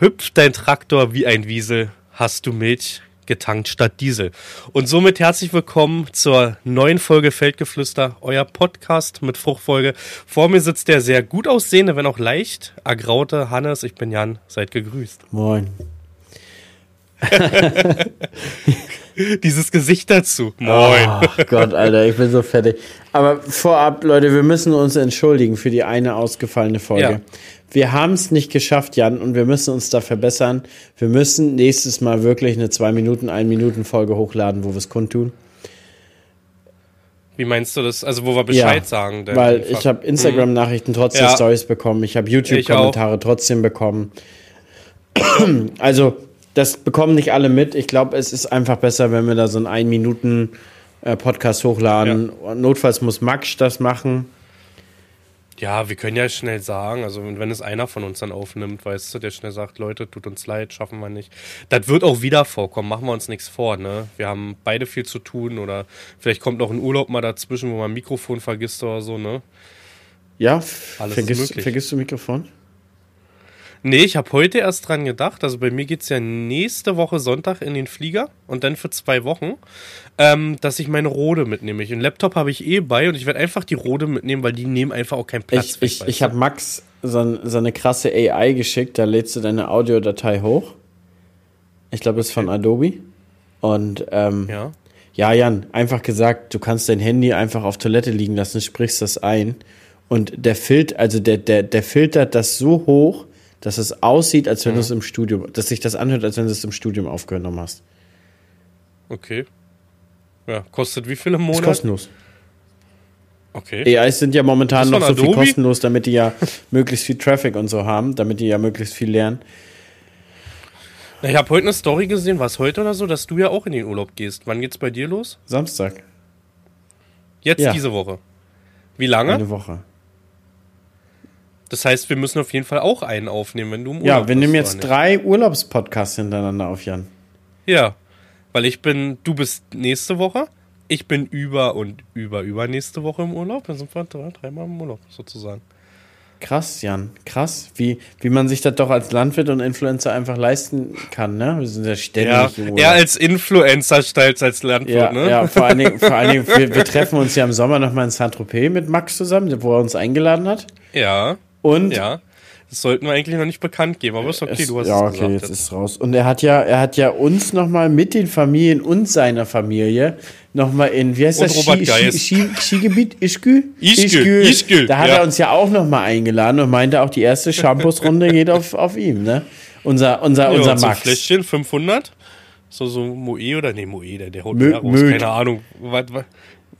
Hüpft dein Traktor wie ein Wiesel, hast du Milch getankt statt Diesel. Und somit herzlich willkommen zur neuen Folge Feldgeflüster, euer Podcast mit Fruchtfolge. Vor mir sitzt der sehr gut aussehende, wenn auch leicht ergraute Hannes. Ich bin Jan, seid gegrüßt. Moin. Dieses Gesicht dazu. Moin. Oh Gott, Alter, ich bin so fertig. Aber vorab, Leute, wir müssen uns entschuldigen für die eine ausgefallene Folge. Ja. Wir haben es nicht geschafft, Jan, und wir müssen uns da verbessern. Wir müssen nächstes Mal wirklich eine 2 Minuten, 1 Minuten Folge hochladen, wo wir es kundtun. Wie meinst du das? Also wo wir Bescheid ja, sagen? Weil einfach. ich habe Instagram-Nachrichten trotzdem ja. Stories bekommen. Ich habe YouTube-Kommentare trotzdem bekommen. also das bekommen nicht alle mit. Ich glaube, es ist einfach besser, wenn wir da so einen 1 Minuten äh, Podcast hochladen. Ja. Notfalls muss Max das machen. Ja, wir können ja schnell sagen, also wenn es einer von uns dann aufnimmt, weißt du, der schnell sagt, Leute, tut uns leid, schaffen wir nicht. Das wird auch wieder vorkommen, machen wir uns nichts vor, ne? Wir haben beide viel zu tun oder vielleicht kommt noch ein Urlaub mal dazwischen, wo man ein Mikrofon vergisst oder so, ne? Ja, Alles vergisst, vergisst du Mikrofon? Nee, ich habe heute erst dran gedacht. Also bei mir geht es ja nächste Woche Sonntag in den Flieger und dann für zwei Wochen, ähm, dass ich meine Rode mitnehme. Ich, einen Laptop habe ich eh bei und ich werde einfach die Rode mitnehmen, weil die nehmen einfach auch keinen Platz. Ich, weg, ich, ich habe Max so, so, eine krasse AI geschickt, da lädst du deine Audiodatei hoch. Ich glaube, das ist von Adobe. Und ähm, ja. ja, Jan, einfach gesagt, du kannst dein Handy einfach auf Toilette liegen lassen, sprichst das ein. Und der filtert, also der, der, der filtert das so hoch, dass es aussieht, als wenn mhm. du es im Studium, dass sich das anhört, als wenn du es im Studium aufgenommen hast. Okay. Ja, kostet wie viel im Monat? Ist kostenlos. Okay. AIs sind ja momentan noch so Adobe? viel kostenlos, damit die ja möglichst viel Traffic und so haben, damit die ja möglichst viel lernen. Ich habe heute eine Story gesehen, was heute oder so, dass du ja auch in den Urlaub gehst. Wann geht's bei dir los? Samstag. Jetzt ja. diese Woche. Wie lange? Eine Woche. Das heißt, wir müssen auf jeden Fall auch einen aufnehmen, wenn du im Urlaub Ja, wir nehmen jetzt drei Urlaubspodcasts hintereinander auf, Jan. Ja, weil ich bin, du bist nächste Woche, ich bin über und über übernächste Woche im Urlaub. Dann sind wir drei, dreimal im Urlaub sozusagen. Krass, Jan, krass, wie, wie man sich das doch als Landwirt und Influencer einfach leisten kann, ne? Wir sind ja ständig ja, Eher als Influencer als als Landwirt, ja, ne? Ja, vor allen Dingen, vor allen Dingen wir, wir treffen uns ja im Sommer nochmal in Saint-Tropez mit Max zusammen, wo er uns eingeladen hat. Ja. Und ja. Das sollten wir eigentlich noch nicht bekannt geben, aber ist okay, es, du hast ja, es okay, jetzt ist es raus. Und er hat ja, er hat ja uns nochmal mit den Familien und seiner Familie nochmal in, wie heißt und das? Robert Ski, Ski, Skigebiet? Ischgl? Ischgl. Ischgl. Da hat ja. er uns ja auch nochmal eingeladen und meinte auch, die erste Shampoos-Runde geht auf, auf ihm, ne? Unser, unser, ja, unser Max. So Fläschchen, 500. So, so Moe oder, nee, Moe, der, der holt Mö, raus. Keine Ahnung. Was, was,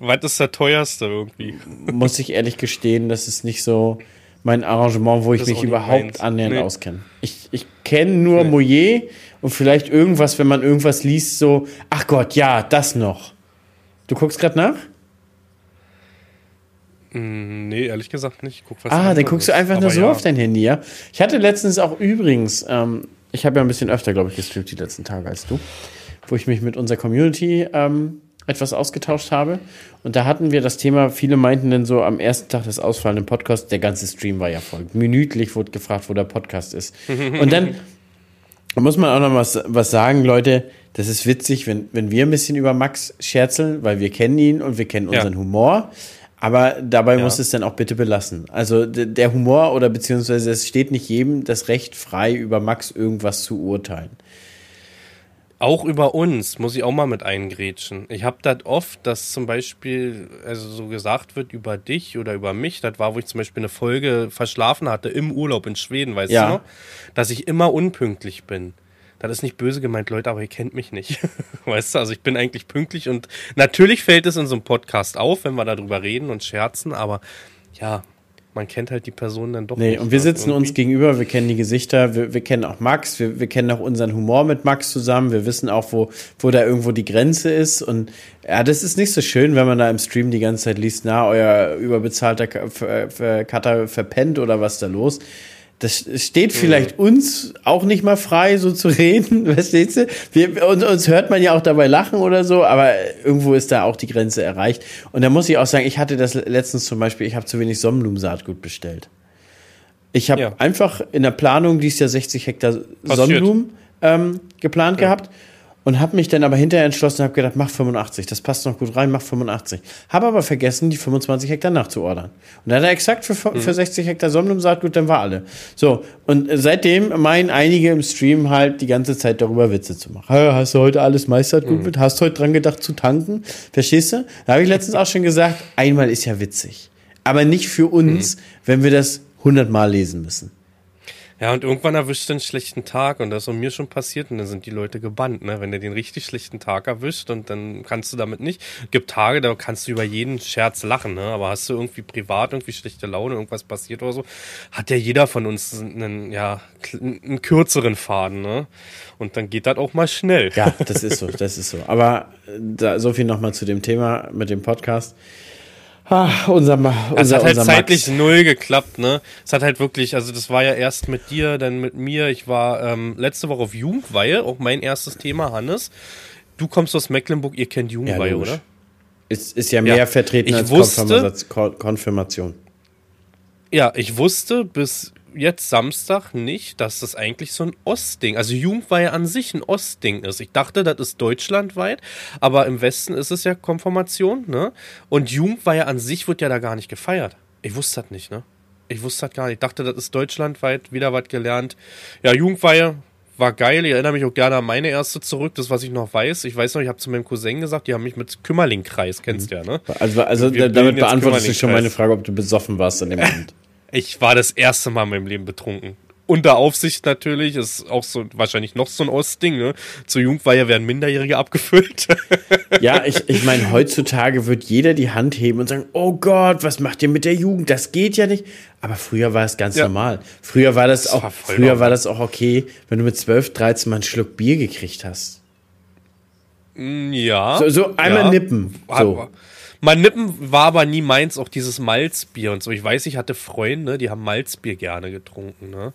was ist der teuerste irgendwie? Muss ich ehrlich gestehen, das ist nicht so, mein Arrangement, wo ich mich überhaupt annähernd nee. auskenne. Ich, ich kenne nur nee. Moyer und vielleicht irgendwas, wenn man irgendwas liest, so, ach Gott, ja, das noch. Du guckst gerade nach? Mm, nee, ehrlich gesagt nicht. Guck, ah, dann guckst du einfach nur so ja. auf dein Handy, ja? Ich hatte letztens auch übrigens, ähm, ich habe ja ein bisschen öfter, glaube ich, gestreamt die letzten Tage als du, wo ich mich mit unserer Community ähm, etwas ausgetauscht habe. Und da hatten wir das Thema, viele meinten dann so am ersten Tag des ausfallenden Podcasts, der ganze Stream war ja voll. Minütlich wurde gefragt, wo der Podcast ist. Und dann muss man auch noch was, was sagen, Leute, das ist witzig, wenn, wenn wir ein bisschen über Max scherzeln, weil wir kennen ihn und wir kennen unseren ja. Humor. Aber dabei ja. muss es dann auch bitte belassen. Also der Humor oder beziehungsweise es steht nicht jedem das Recht frei, über Max irgendwas zu urteilen. Auch über uns muss ich auch mal mit eingrätschen. Ich habe das oft, dass zum Beispiel, also so gesagt wird über dich oder über mich, das war, wo ich zum Beispiel eine Folge verschlafen hatte im Urlaub in Schweden, weißt ja. du noch? Dass ich immer unpünktlich bin. Das ist nicht böse gemeint, Leute, aber ihr kennt mich nicht. weißt du, also ich bin eigentlich pünktlich und natürlich fällt es in so einem Podcast auf, wenn wir darüber reden und scherzen, aber ja, man kennt halt die Person dann doch nee, nicht. Und wir sitzen irgendwie. uns gegenüber, wir kennen die Gesichter, wir, wir kennen auch Max, wir, wir kennen auch unseren Humor mit Max zusammen, wir wissen auch, wo, wo da irgendwo die Grenze ist. Und ja, das ist nicht so schön, wenn man da im Stream die ganze Zeit liest, na, euer überbezahlter Cutter verpennt oder was da los das steht vielleicht uns auch nicht mal frei, so zu reden, verstehst du? Wir, uns, uns hört man ja auch dabei lachen oder so, aber irgendwo ist da auch die Grenze erreicht. Und da muss ich auch sagen, ich hatte das letztens zum Beispiel, ich habe zu wenig Sonnenblumensaatgut bestellt. Ich habe ja. einfach in der Planung dieses Jahr 60 Hektar Sonnenblumen ähm, geplant ja. gehabt und habe mich dann aber hinterher entschlossen und habe gedacht, mach 85, das passt noch gut rein, mach 85. Habe aber vergessen, die 25 Hektar nachzuordern. Und dann hat er exakt für, mhm. für 60 Hektar Sonnenblumensaatgut, dann war alle. So, und seitdem meinen einige im Stream halt die ganze Zeit darüber Witze zu machen. Hast du heute alles Meistergut mhm. mit? Hast du heute dran gedacht zu tanken? Verstehst du? Da habe ich letztens auch schon gesagt, einmal ist ja witzig. Aber nicht für uns, mhm. wenn wir das 100 Mal lesen müssen. Ja, und irgendwann erwischt er einen schlechten Tag und das ist mir schon passiert und dann sind die Leute gebannt, ne? Wenn er den richtig schlechten Tag erwischt und dann kannst du damit nicht. Gibt Tage, da kannst du über jeden Scherz lachen, ne? Aber hast du irgendwie privat irgendwie schlechte Laune, irgendwas passiert oder so, hat ja jeder von uns einen, ja, einen kürzeren Faden, ne? Und dann geht das auch mal schnell. Ja, das ist so, das ist so. Aber da, so viel nochmal zu dem Thema mit dem Podcast. Ah, unser, unser, es hat halt zeitlich Max. null geklappt, ne? Es hat halt wirklich, also das war ja erst mit dir, dann mit mir. Ich war ähm, letzte Woche auf Jugendweihe, auch mein erstes Thema, Hannes. Du kommst aus Mecklenburg, ihr kennt Jugendweihe, ja, oder? Ist, ist ja mehr ja, vertreten als wusste, Konfirmation. Ja, ich wusste bis jetzt Samstag nicht, dass das eigentlich so ein Ostding, also Jugendweihe an sich ein Ostding ist. Ich dachte, das ist deutschlandweit, aber im Westen ist es ja Konfirmation, ne? Und Jugendweihe an sich wird ja da gar nicht gefeiert. Ich wusste das nicht, ne? Ich wusste das gar nicht. Ich dachte, das ist deutschlandweit, wieder was gelernt. Ja, Jugendweihe war geil. Ich erinnere mich auch gerne an meine erste zurück, das, was ich noch weiß. Ich weiß noch, ich habe zu meinem Cousin gesagt, die haben mich mit Kümmerling-Kreis, kennst du ja, ne? Also, also damit beantwortest du schon meine Frage, ob du besoffen warst in dem Moment. Ich war das erste Mal in meinem Leben betrunken. Unter Aufsicht natürlich, ist auch so wahrscheinlich noch so ein Ostding, ne? Zur Jugendweihe werden Minderjährige abgefüllt. ja, ich, ich meine, heutzutage wird jeder die Hand heben und sagen, oh Gott, was macht ihr mit der Jugend? Das geht ja nicht. Aber früher war es ganz ja. normal. Früher war das, das auch, war früher normal. war das auch okay, wenn du mit 12, 13 mal einen Schluck Bier gekriegt hast. Mm, ja. So, so einmal ja. nippen. So. Mein Nippen war aber nie meins, auch dieses Malzbier und so. Ich weiß, ich hatte Freunde, die haben Malzbier gerne getrunken, ne?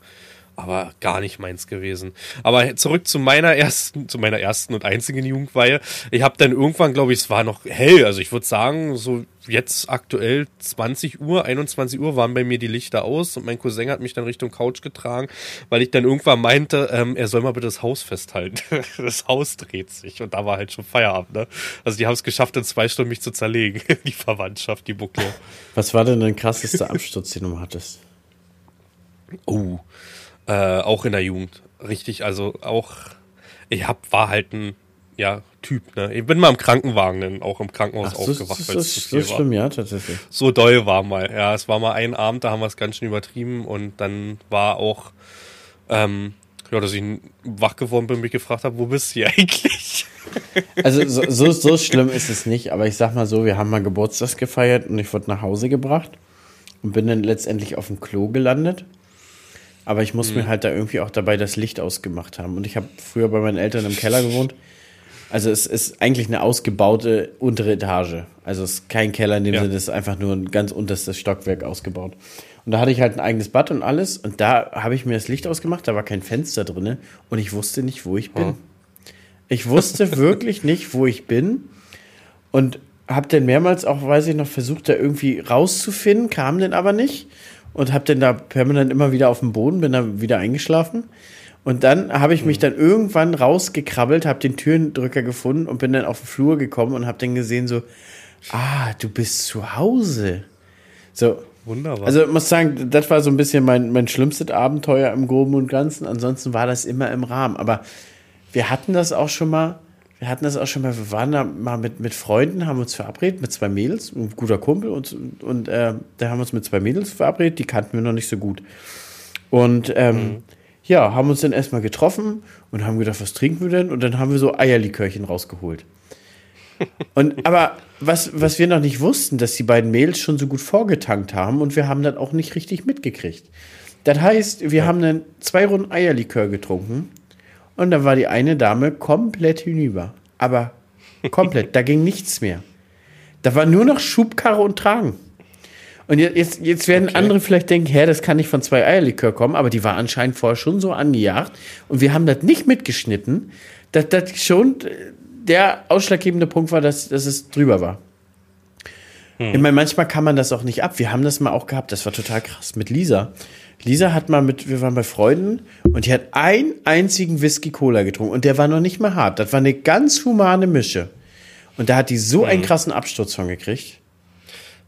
Aber gar nicht meins gewesen. Aber zurück zu meiner ersten, zu meiner ersten und einzigen Jugendweihe. Ich habe dann irgendwann, glaube ich, es war noch hell. Also ich würde sagen, so jetzt aktuell 20 Uhr, 21 Uhr waren bei mir die Lichter aus und mein Cousin hat mich dann Richtung Couch getragen, weil ich dann irgendwann meinte, ähm, er soll mal bitte das Haus festhalten. das Haus dreht sich und da war halt schon Feierabend. Ne? Also die haben es geschafft, in zwei Stunden mich zu zerlegen. die Verwandtschaft, die Bucklo. Was war denn dein krassester Absturz, den du hattest? Oh, äh, auch in der Jugend. Richtig, also auch, ich hab, war halt ein ja, Typ, ne? Ich bin mal im Krankenwagen, dann auch im Krankenhaus Ach, aufgewacht. Das, ist so schlimm, ja, tatsächlich. So doll war mal. Ja, es war mal ein Abend, da haben wir es ganz schön übertrieben und dann war auch, ähm, ja, dass ich wach geworden bin und mich gefragt habe, wo bist du eigentlich? Also so, so, so schlimm ist es nicht, aber ich sag mal so, wir haben mal Geburtstag gefeiert und ich wurde nach Hause gebracht und bin dann letztendlich auf dem Klo gelandet aber ich muss mhm. mir halt da irgendwie auch dabei das Licht ausgemacht haben. Und ich habe früher bei meinen Eltern im Keller gewohnt. Also es ist eigentlich eine ausgebaute untere Etage. Also es ist kein Keller in dem ja. Sinne, es ist einfach nur ein ganz unterstes Stockwerk ausgebaut. Und da hatte ich halt ein eigenes Bad und alles. Und da habe ich mir das Licht ausgemacht, da war kein Fenster drin. Und ich wusste nicht, wo ich bin. Oh. Ich wusste wirklich nicht, wo ich bin. Und habe dann mehrmals auch, weiß ich noch, versucht, da irgendwie rauszufinden, kam dann aber nicht und habe dann da permanent immer wieder auf dem Boden, bin da wieder eingeschlafen. Und dann habe ich mich mhm. dann irgendwann rausgekrabbelt, habe den Türendrücker gefunden und bin dann auf den Flur gekommen und habe dann gesehen so, ah, du bist zu Hause. So. Wunderbar. Also ich muss sagen, das war so ein bisschen mein, mein schlimmstes Abenteuer im Groben und Ganzen. Ansonsten war das immer im Rahmen. Aber wir hatten das auch schon mal, wir hatten das auch schon mal, wir waren da mal mit, mit Freunden, haben uns verabredet mit zwei Mädels, ein guter Kumpel und, und äh, da haben wir uns mit zwei Mädels verabredet, die kannten wir noch nicht so gut. Und ähm, mhm. ja, haben uns dann erstmal getroffen und haben gedacht, was trinken wir denn? Und dann haben wir so Eierlikörchen rausgeholt. Und aber was, was wir noch nicht wussten, dass die beiden Mädels schon so gut vorgetankt haben und wir haben das auch nicht richtig mitgekriegt. Das heißt, wir ja. haben dann zwei Runden Eierlikör getrunken und dann war die eine Dame komplett hinüber. Aber komplett, da ging nichts mehr. Da war nur noch Schubkarre und Tragen. Und jetzt, jetzt werden okay. andere vielleicht denken, hä, das kann nicht von zwei Eierlikör kommen, aber die war anscheinend vorher schon so angejagt. Und wir haben das nicht mitgeschnitten, dass das schon der ausschlaggebende Punkt war, dass, dass es drüber war. Hm. Ich meine, manchmal kann man das auch nicht ab. Wir haben das mal auch gehabt, das war total krass mit Lisa. Lisa hat mal mit, wir waren bei Freunden und die hat einen einzigen Whisky Cola getrunken und der war noch nicht mal hart. Das war eine ganz humane Mische. Und da hat die so einen mhm. krassen Absturz von gekriegt.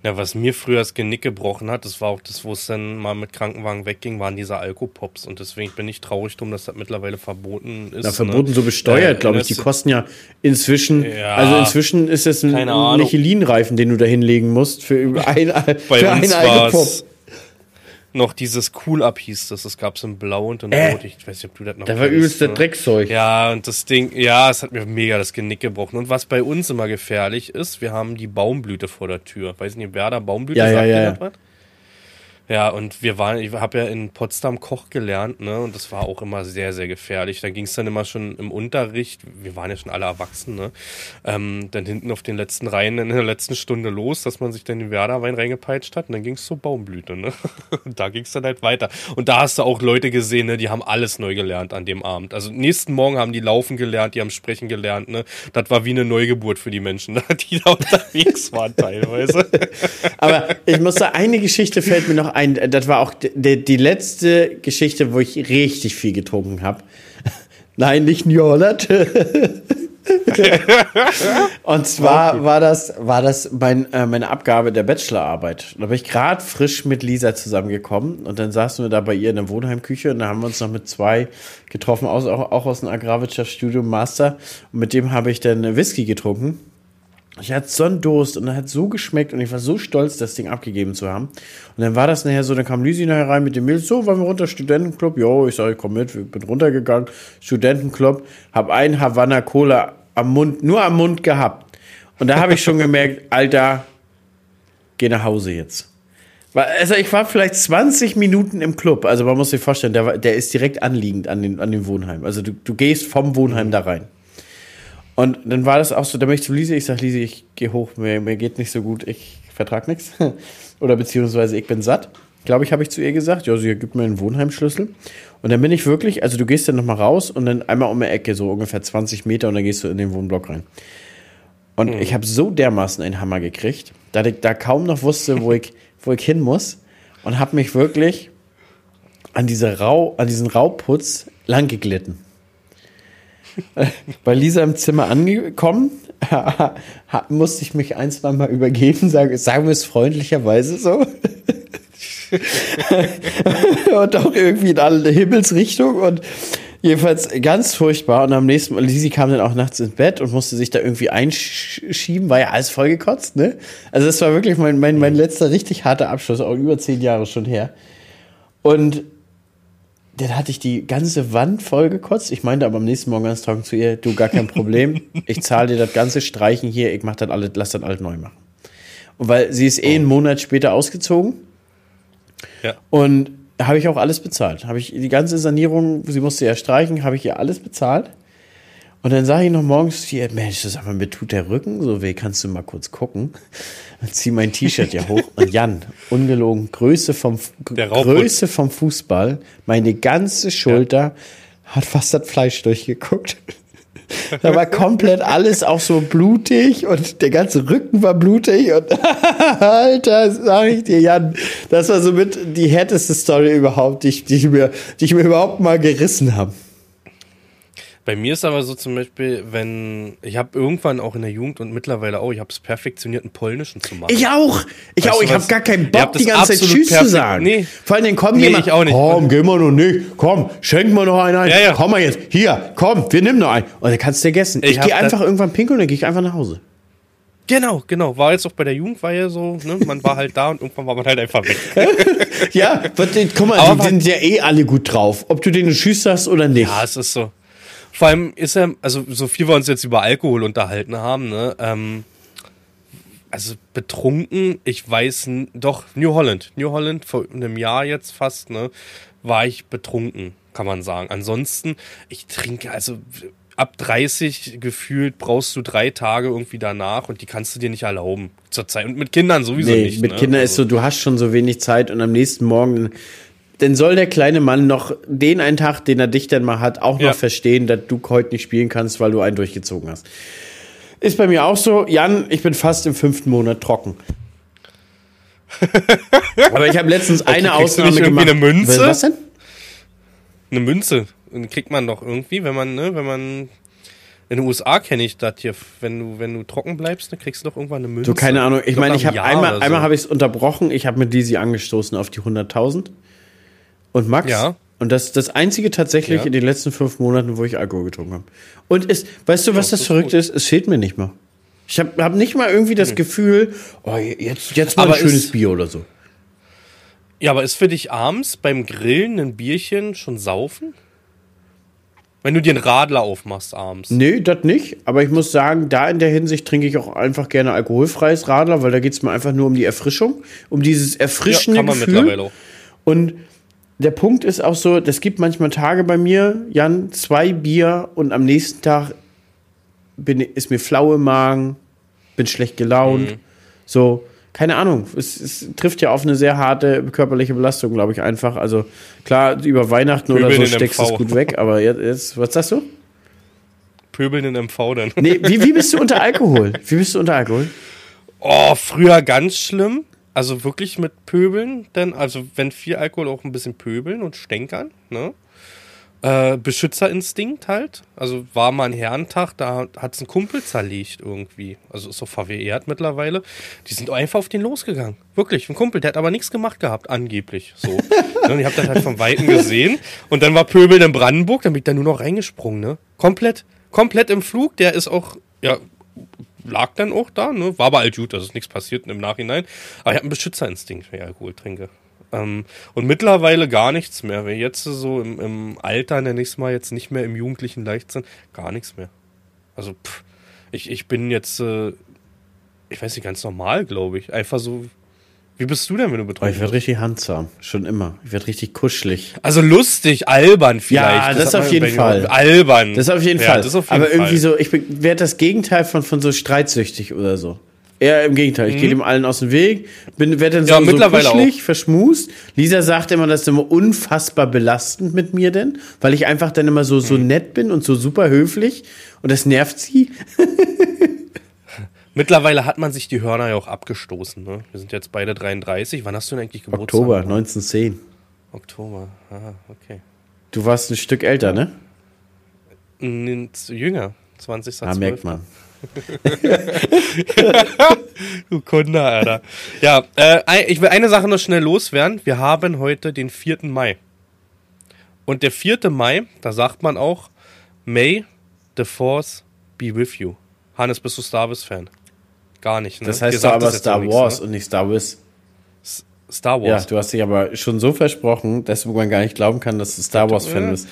Ja, was mir früher das Genick gebrochen hat, das war auch das, wo es dann mal mit Krankenwagen wegging, waren diese Alkopops. Und deswegen bin ich traurig drum, dass das mittlerweile verboten ist. Na, verboten ne? so besteuert, äh, glaube ich. Die kosten ja inzwischen, ja, also inzwischen ist es ein Michelin-Reifen, den du da hinlegen musst für ein, für ein Alkopop noch dieses Cool-Up hieß das. Das gab es in Blau und in äh, Rot. Ich weiß nicht, ob du das noch Da war übelst der ne? Dreckzeug. Ja, und das Ding, ja, es hat mir mega das Genick gebrochen. Und was bei uns immer gefährlich ist, wir haben die Baumblüte vor der Tür. Weiß nicht, wer da Baumblüte ja, sagt ja, ja, ja. Ja, und wir waren, ich habe ja in Potsdam Koch gelernt, ne? Und das war auch immer sehr, sehr gefährlich. Da ging es dann immer schon im Unterricht, wir waren ja schon alle erwachsen, ne? Ähm, dann hinten auf den letzten Reihen in der letzten Stunde los, dass man sich dann den Werderwein reingepeitscht hat und dann ging es zur Baumblüte, ne? Da ging es dann halt weiter. Und da hast du auch Leute gesehen, ne? Die haben alles neu gelernt an dem Abend. Also nächsten Morgen haben die laufen gelernt, die haben sprechen gelernt, ne? Das war wie eine Neugeburt für die Menschen, die da unterwegs waren teilweise. Aber ich muss sagen, eine Geschichte fällt mir noch ein ein, das war auch die, die letzte Geschichte, wo ich richtig viel getrunken habe. Nein, nicht New Holland. und zwar war das, war das mein, äh, meine Abgabe der Bachelorarbeit. Da bin ich gerade frisch mit Lisa zusammengekommen und dann saßen wir da bei ihr in der Wohnheimküche und da haben wir uns noch mit zwei getroffen, auch, auch aus dem Agrarwirtschaftsstudium Master. Und mit dem habe ich dann Whisky getrunken. Ich hatte so einen Durst und er hat so geschmeckt und ich war so stolz, das Ding abgegeben zu haben. Und dann war das nachher so, dann kam Lüsi nachher rein mit dem Mädels, so, wollen wir runter, Studentenclub? Jo, ich sage, ich komm mit, bin runtergegangen, Studentenclub, hab einen Havanna Cola am Mund, nur am Mund gehabt. Und da habe ich schon gemerkt, Alter, geh nach Hause jetzt. Also ich war vielleicht 20 Minuten im Club. Also man muss sich vorstellen, der, der ist direkt anliegend an den, an den Wohnheim. Also du, du gehst vom Wohnheim da rein. Und dann war das auch so, da möchte ich zu Lise, ich sage, Lise, ich gehe hoch, mir, mir geht nicht so gut, ich vertrag nichts. Oder beziehungsweise ich bin satt. Glaube ich, habe ich zu ihr gesagt. Ja, sie gibt mir einen Wohnheimschlüssel. Und dann bin ich wirklich, also du gehst dann nochmal raus und dann einmal um die Ecke, so ungefähr 20 Meter und dann gehst du in den Wohnblock rein. Und mhm. ich habe so dermaßen einen Hammer gekriegt, dass ich da kaum noch wusste, wo ich, wo ich hin muss. Und habe mich wirklich an, diese Rau, an diesen Rauputz lang geglitten. bei Lisa im Zimmer angekommen, musste ich mich ein, zwei Mal übergeben, sagen, sagen wir es freundlicherweise so. und auch irgendwie in alle Himmelsrichtungen und jedenfalls ganz furchtbar. Und am nächsten Mal, Lisi kam dann auch nachts ins Bett und musste sich da irgendwie einschieben, war ja alles vollgekotzt, ne? Also das war wirklich mein, mein, mein letzter richtig harter Abschluss, auch über zehn Jahre schon her. Und dann hatte ich die ganze Wand voll gekotzt. Ich meinte aber am nächsten Morgen ganz trocken zu ihr, du, gar kein Problem. Ich zahle dir das ganze Streichen hier, ich mach das alles, lass das alles neu machen. Und weil sie ist eh einen Monat später ausgezogen. Ja. Und habe ich auch alles bezahlt. Habe ich die ganze Sanierung, sie musste ja streichen, habe ich ihr alles bezahlt. Und dann sage ich noch morgens zu ihr, Mensch, sag mal, mir tut der Rücken so weh, kannst du mal kurz gucken? Und zieh mein T-Shirt ja hoch. Und Jan, ungelogen, Größe vom, Größe vom Fußball, meine ganze Schulter ja. hat fast das Fleisch durchgeguckt. Da war komplett alles auch so blutig und der ganze Rücken war blutig und Alter, sag ich dir, Jan, das war somit die härteste Story überhaupt, die die ich mir, die ich mir überhaupt mal gerissen habe. Bei mir ist aber so zum Beispiel, wenn ich habe irgendwann auch in der Jugend und mittlerweile auch, ich habe es perfektioniert, einen Polnischen zu machen. Ich auch. Ich weißt auch. Ich habe gar keinen Bock, die ganze Zeit Tschüss zu sagen. Nee. Vor allem, kommt nee, jemand. Ich auch nicht. Komm, gehen wir noch nicht. Komm, schenk mal noch einen ein. Ja, ja. Komm mal jetzt. Hier, komm, wir nehmen noch einen. Und dann kannst du vergessen. Ich, ich gehe einfach irgendwann pinkeln und dann gehe ich einfach nach Hause. Genau, genau. War jetzt auch bei der Jugend, war ja so, ne? man war halt da und irgendwann war man halt einfach weg. ja, guck mal, Aber die sind ja eh alle gut drauf. Ob du denen Tschüss sagst oder nicht. Ja, es ist so. Vor allem ist er, also so viel wir uns jetzt über Alkohol unterhalten haben, ne? Ähm, also betrunken, ich weiß, doch, New Holland. New Holland, vor einem Jahr jetzt fast, ne, war ich betrunken, kann man sagen. Ansonsten, ich trinke, also ab 30 gefühlt brauchst du drei Tage irgendwie danach und die kannst du dir nicht erlauben. Zur Zeit. Und mit Kindern sowieso nee, nicht. Mit ne? Kindern also. ist so, du hast schon so wenig Zeit und am nächsten Morgen denn soll der kleine Mann noch den einen Tag, den er dich dann mal hat, auch noch ja. verstehen, dass du heute nicht spielen kannst, weil du einen durchgezogen hast. Ist bei mir auch so. Jan, ich bin fast im fünften Monat trocken. Aber ich habe letztens eine okay, Ausnahme nicht gemacht. Eine Münze? Was denn? Eine Münze kriegt man doch irgendwie, wenn man, ne, wenn man in den USA kenne ich das hier, wenn du, wenn du trocken bleibst, dann kriegst du doch irgendwann eine Münze. So, keine Ahnung. Ich meine, ich habe einmal, so. einmal habe ich es unterbrochen. Ich habe mit Lisi angestoßen auf die 100.000. Und Max. Ja. Und das das einzige tatsächlich ja. in den letzten fünf Monaten, wo ich Alkohol getrunken habe. Und es, weißt du, was ja, das, das Verrückte ist? Es fehlt mir nicht mal. Ich habe hab nicht mal irgendwie das mhm. Gefühl, oh, jetzt, jetzt mal aber ein schönes ist, Bier oder so. Ja, aber ist für dich abends beim Grillen ein Bierchen schon saufen? Wenn du dir einen Radler aufmachst abends. Nee, das nicht. Aber ich muss sagen, da in der Hinsicht trinke ich auch einfach gerne alkoholfreies Radler, weil da geht es mir einfach nur um die Erfrischung, um dieses erfrischende ja, kann man Gefühl. Mittlerweile auch. Und der Punkt ist auch so, das gibt manchmal Tage bei mir, Jan, zwei Bier und am nächsten Tag bin, ist mir flau im Magen, bin schlecht gelaunt. Mhm. So, keine Ahnung, es, es, trifft ja auf eine sehr harte körperliche Belastung, glaube ich, einfach. Also klar, über Weihnachten Pöbeln oder so steckst du es gut weg, aber jetzt, jetzt, was sagst du? Pöbeln in MV dann. Nee, wie, wie bist du unter Alkohol? Wie bist du unter Alkohol? Oh, früher ganz schlimm. Also wirklich mit Pöbeln, denn, also wenn viel Alkohol auch ein bisschen pöbeln und stänkern, ne? Äh, Beschützerinstinkt halt. Also war mal ein Herrentag, da hat es ein Kumpel zerlegt irgendwie. Also ist so verwehrt mittlerweile. Die sind einfach auf den losgegangen. Wirklich, ein Kumpel, der hat aber nichts gemacht gehabt, angeblich. So. und ich habe das halt von Weitem gesehen. Und dann war Pöbel in Brandenburg, dann bin ich da nur noch reingesprungen, ne? Komplett, komplett im Flug. Der ist auch, ja, lag dann auch da, ne? War aber halt gut, dass ist nichts passiert im Nachhinein. Aber ich habe einen Beschützerinstinkt, wenn ich Alkohol trinke. Ähm, und mittlerweile gar nichts mehr. Wenn jetzt so im, im Alter, nenne ich es mal, jetzt nicht mehr im jugendlichen Leichtsinn, gar nichts mehr. Also, pff, ich, ich bin jetzt, äh, ich weiß nicht, ganz normal, glaube ich. Einfach so. Wie bist du denn, wenn du betrunken bist? Ich werde richtig handsam, schon immer. Ich werde richtig kuschelig. Also lustig, albern vielleicht. Ja, das, das auf jeden Fall. Albern. Das auf jeden ja, Fall. Auf jeden Aber Fall. irgendwie so, ich werde das Gegenteil von, von so streitsüchtig oder so. Eher im Gegenteil. Ich mhm. gehe dem allen aus dem Weg, bin, werde dann so, ja, mittlerweile so kuschelig, auch. verschmust. Lisa sagt immer, das ist immer unfassbar belastend mit mir denn, weil ich einfach dann immer so, so mhm. nett bin und so super höflich und das nervt sie. Mittlerweile hat man sich die Hörner ja auch abgestoßen. Ne? Wir sind jetzt beide 33. Wann hast du denn eigentlich Geburtstag? Oktober 1910. Oktober, aha, okay. Du warst ein Stück älter, ne? Jünger, 20. Ah, merkt man. du Kunde, Alter. Ja, äh, ich will eine Sache noch schnell loswerden. Wir haben heute den 4. Mai. Und der 4. Mai, da sagt man auch, May the Force be with you. Hannes, bist du Star Wars-Fan? Gar nicht, ne? Das heißt doch aber Star Wars nichts, ne? und nicht Star Wars. Star Wars. Ja, du hast dich aber schon so versprochen, dass man gar nicht glauben kann, dass du Star Wars-Fan bist.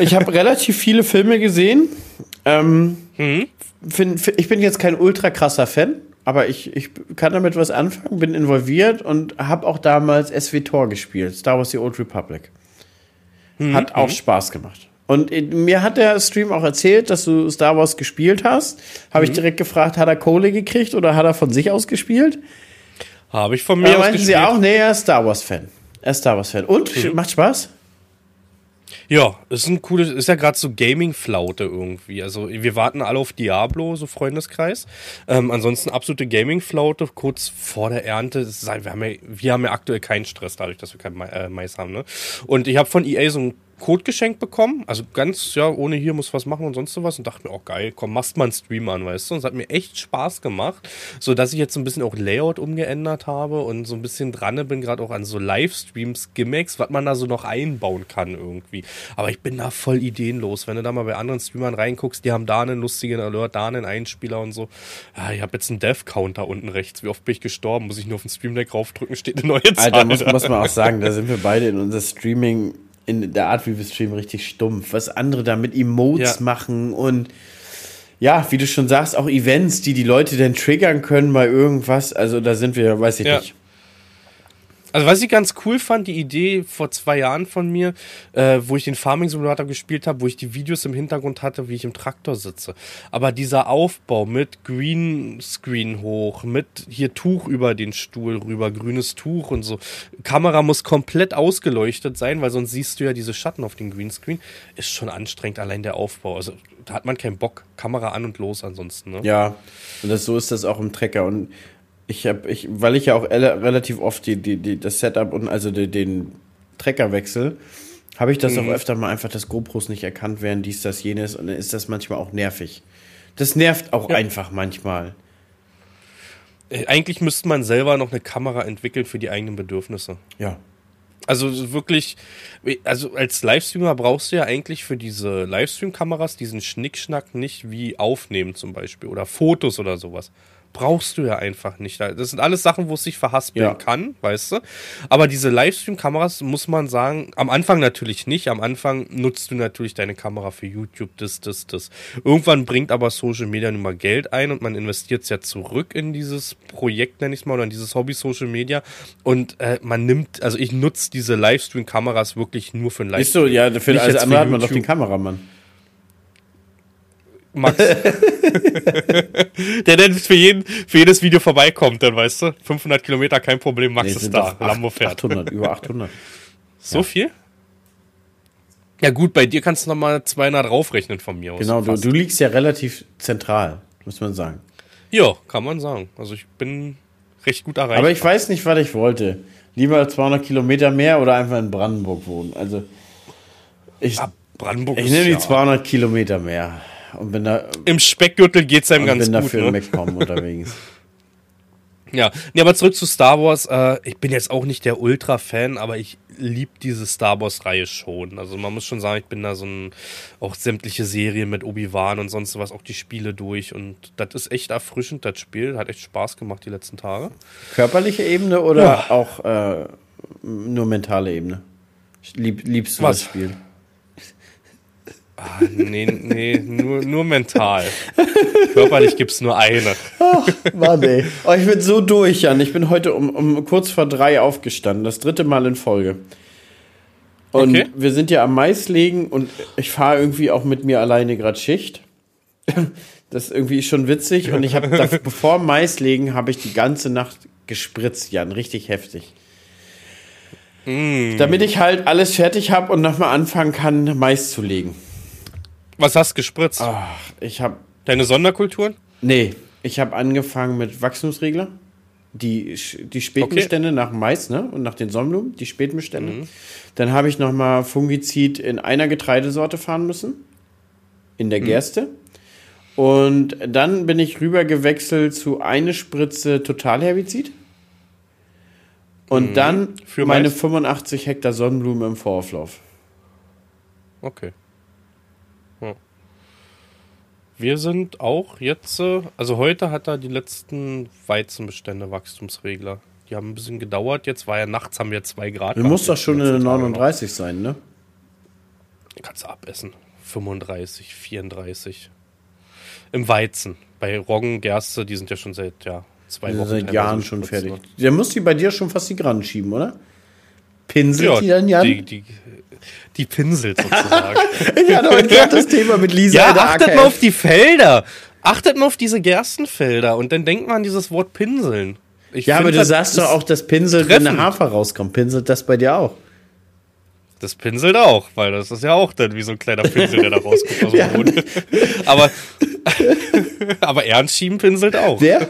Ich habe relativ viele Filme gesehen. Ähm, mhm. find, ich bin jetzt kein ultra krasser Fan, aber ich, ich kann damit was anfangen, bin involviert und habe auch damals SWTOR gespielt, Star Wars The Old Republic. Mhm. Hat auch mhm. Spaß gemacht. Und mir hat der Stream auch erzählt, dass du Star Wars gespielt hast. Habe ich mhm. direkt gefragt, hat er Kohle gekriegt oder hat er von sich aus gespielt? Habe ich von mir aus gespielt. sie auch, nee, er ist Star Wars Fan. Er ist Star Wars Fan. Und mhm. macht Spaß? Ja, ist ein cooles, ist ja gerade so Gaming-Flaute irgendwie. Also wir warten alle auf Diablo, so Freundeskreis. Ähm, ansonsten absolute Gaming-Flaute, kurz vor der Ernte. Wir haben, ja, wir haben ja aktuell keinen Stress dadurch, dass wir kein äh, Mais haben. Ne? Und ich habe von EA so ein Code geschenkt bekommen. Also ganz, ja, ohne hier muss was machen und sonst sowas. Und dachte mir, auch oh, geil, komm, machst mal einen Stream an, weißt du. Und es hat mir echt Spaß gemacht. So dass ich jetzt so ein bisschen auch Layout umgeändert habe und so ein bisschen dran bin, gerade auch an so Livestreams, Gimmicks, was man da so noch einbauen kann irgendwie. Aber ich bin da voll ideenlos. Wenn du da mal bei anderen Streamern reinguckst, die haben da einen lustigen Alert, da einen Einspieler und so. Ja, ich habe jetzt einen Dev-Counter unten rechts. Wie oft bin ich gestorben? Muss ich nur auf den Stream Deck raufdrücken, steht eine neue Zahl. Alter, muss, muss man auch sagen, da sind wir beide in unser Streaming in der Art, wie wir streamen, richtig stumpf. Was andere da mit Emotes ja. machen und ja, wie du schon sagst, auch Events, die die Leute dann triggern können bei irgendwas. Also da sind wir, weiß ich ja. nicht. Also was ich ganz cool fand, die Idee vor zwei Jahren von mir, äh, wo ich den Farming Simulator gespielt habe, wo ich die Videos im Hintergrund hatte, wie ich im Traktor sitze. Aber dieser Aufbau mit Greenscreen hoch, mit hier Tuch über den Stuhl rüber, grünes Tuch und so. Kamera muss komplett ausgeleuchtet sein, weil sonst siehst du ja diese Schatten auf dem Greenscreen. Ist schon anstrengend, allein der Aufbau. Also da hat man keinen Bock. Kamera an und los ansonsten. Ne? Ja, und das, so ist das auch im Trecker. Und Ich habe, ich, weil ich ja auch relativ oft die, die, die, das Setup und also die, den Trecker wechsel, habe ich das mhm. auch öfter mal einfach, dass GoPros nicht erkannt werden, dies, das, jenes, und dann ist das manchmal auch nervig. Das nervt auch ja. einfach manchmal. Äh, eigentlich müsste man selber noch eine Kamera entwickeln für die eigenen Bedürfnisse. Ja. Also wirklich, also als Livestreamer brauchst du ja eigentlich für diese Livestream-Kameras diesen Schnickschnack nicht wie aufnehmen zum Beispiel oder Fotos oder sowas brauchst du ja einfach nicht. Das sind alles Sachen, wo es sich verhaspeln ja. kann, weißt du. Aber diese Livestream-Kameras muss man sagen, am Anfang natürlich nicht. Am Anfang nutzt du natürlich deine Kamera für YouTube, das, das, das. Irgendwann bringt aber Social Media nun mal Geld ein und man investiert es ja zurück in dieses Projekt, nenne ich es mal, oder in dieses Hobby Social Media. Und äh, man nimmt, also ich nutze diese Livestream-Kameras wirklich nur für ein Livestream. Ist so, ja, für alles andere hat man doch den Kameramann. Max. der dann für, jeden, für jedes Video vorbeikommt, dann weißt du, 500 Kilometer, kein Problem, Max nee, ist da, Lambo fährt. 800, über 800. So ja. viel? Ja gut, bei dir kannst du nochmal 200 draufrechnen von mir aus. Genau, du, du, liegst ja relativ zentral, muss man sagen. Ja, kann man sagen. Also ich bin recht gut erreicht. Aber ich weiß nicht, was ich wollte. Lieber 200 Kilometer mehr oder einfach in Brandenburg wohnen. Also ich, ja, Brandenburg ich nehme die ja. 200 Kilometer mehr. Und bin da, Im Speckgürtel geht es einem ganz gut. bin dafür ne? MacPom unterwegs. Ja, nee, aber zurück zu Star Wars. Äh, ich bin jetzt auch nicht der Ultra-Fan, aber ich liebe diese Star Wars-Reihe schon. Also man muss schon sagen, ich bin da so ein, auch sämtliche Serien mit Obi-Wan und sonst was, auch die Spiele durch. Und das ist echt erfrischend, das Spiel. Hat echt Spaß gemacht die letzten Tage. Körperliche Ebene oder ja. auch äh, nur mentale Ebene? Lieb, liebst du was? das Spiel? Ah, nee, nee, nur, nur mental. Körperlich gibt es nur eine. Ach, Mann, ey. Oh, ich bin so durch, Jan. Ich bin heute um, um kurz vor drei aufgestanden. Das dritte Mal in Folge. Und okay. wir sind ja am Maislegen und ich fahre irgendwie auch mit mir alleine gerade Schicht. Das ist irgendwie schon witzig. Und ich habe bevor Maislegen habe ich die ganze Nacht gespritzt, Jan. Richtig heftig. Mm. Damit ich halt alles fertig habe und nochmal anfangen kann, Mais zu legen. Was hast du gespritzt? Ach, ich habe. Deine Sonderkulturen? Nee, ich habe angefangen mit Wachstumsregler. Die, die Spätbestände okay. nach Mais ne? und nach den Sonnenblumen, die Spätbestände. Mhm. Dann habe ich nochmal Fungizid in einer Getreidesorte fahren müssen. In der mhm. Gerste. Und dann bin ich rüber gewechselt zu eine Spritze Totalherbizid. Und mhm. dann Für meine Mais? 85 Hektar Sonnenblumen im Vorauflauf. Okay. Wir sind auch jetzt, äh, also heute hat er die letzten Weizenbestände Wachstumsregler. Die haben ein bisschen gedauert. Jetzt war ja nachts, haben wir zwei Grad. Du musst doch schon in 39 noch. sein, ne? Kannst du abessen. 35, 34. Im Weizen. Bei Roggen, Gerste, die sind ja schon seit ja, zwei die Wochen. Seit Jahren schon fertig. Der muss die bei dir schon fast die Grannen schieben, oder? Pinselt ja, die dann, Jan? Die, die, die pinselt sozusagen. ich hatte heute gerade das Thema mit Lisa. Ja, achtet AKF. mal auf die Felder. Achtet mal auf diese Gerstenfelder und dann denkt man an dieses Wort Pinseln. Ich ja, aber du sagst doch auch, dass Pinselt, treffend. wenn der Hafer rauskommt. Pinselt das bei dir auch? Das pinselt auch, weil das ist ja auch dann wie so ein kleiner Pinsel, der da rauskommt aus dem Boden. aber, aber Ernst Schieben pinselt auch. Wer?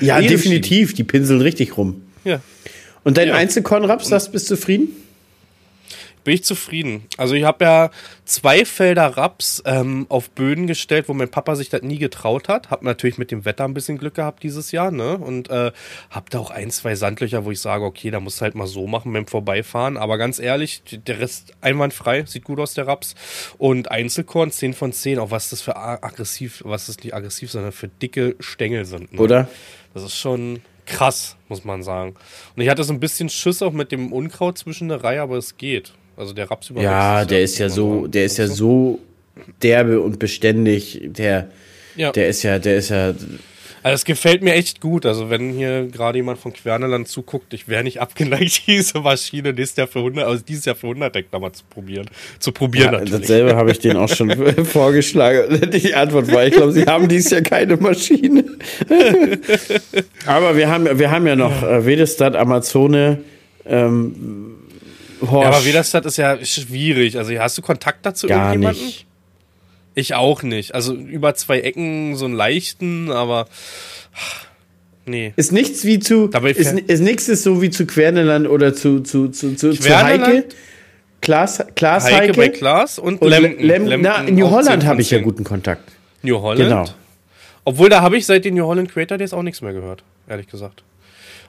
Ja, definitiv. Die pinseln richtig rum. Ja. Und dein ja. Einzelkornraps, das bist du zufrieden? bin ich zufrieden. Also ich habe ja zwei Felder Raps ähm, auf Böden gestellt, wo mein Papa sich das nie getraut hat. Hab natürlich mit dem Wetter ein bisschen Glück gehabt dieses Jahr, ne? Und äh, hab da auch ein, zwei Sandlöcher, wo ich sage, okay, da musst du halt mal so machen beim Vorbeifahren. Aber ganz ehrlich, der Rest einwandfrei, sieht gut aus, der Raps. Und Einzelkorn 10 von 10, auch was das für aggressiv, was das nicht aggressiv, sondern für dicke Stängel sind. Ne? Oder? Das ist schon krass, muss man sagen. Und ich hatte so ein bisschen Schiss auch mit dem Unkraut zwischen der Reihe, aber es geht. Also der Raps überwächst. Ja, der ist ja so, der ist ja so derbe und beständig. Der, ja. der ist ja, der ist ja. Also es gefällt mir echt gut. Also wenn hier gerade jemand von Querneland zuguckt, ich wäre nicht abgeneigt, diese Maschine nächstes Jahr für 100, also dieses Jahr für 100 Hektar mal zu probieren. Zu probieren ja, natürlich. Dasselbe habe ich denen auch schon vorgeschlagen. Die Antwort war, ich glaube, sie haben dieses Jahr keine Maschine. Aber wir haben, wir haben ja noch äh, Vedestat, Amazone, ähm, Horsch. Ja, aber Widerstadt ist ja schwierig. Also hast du Kontakt dazu Gar irgendjemanden? Nicht. Ich auch nicht. Also über zwei Ecken so einen leichten, aber Nee. Ist nichts wie zu. Dabei ist, ist nichts ist so wie zu Querneland oder zu, zu, zu, zu, zu Heike. Klaas, Klaas Heike, Heike. bei Klaas und, und. Lem, Lemken na, in New Holland 10 habe ich ja von 10. guten Kontakt. New Holland? Genau. Obwohl, da habe ich seit den New Holland Creator Days auch nichts mehr gehört, ehrlich gesagt.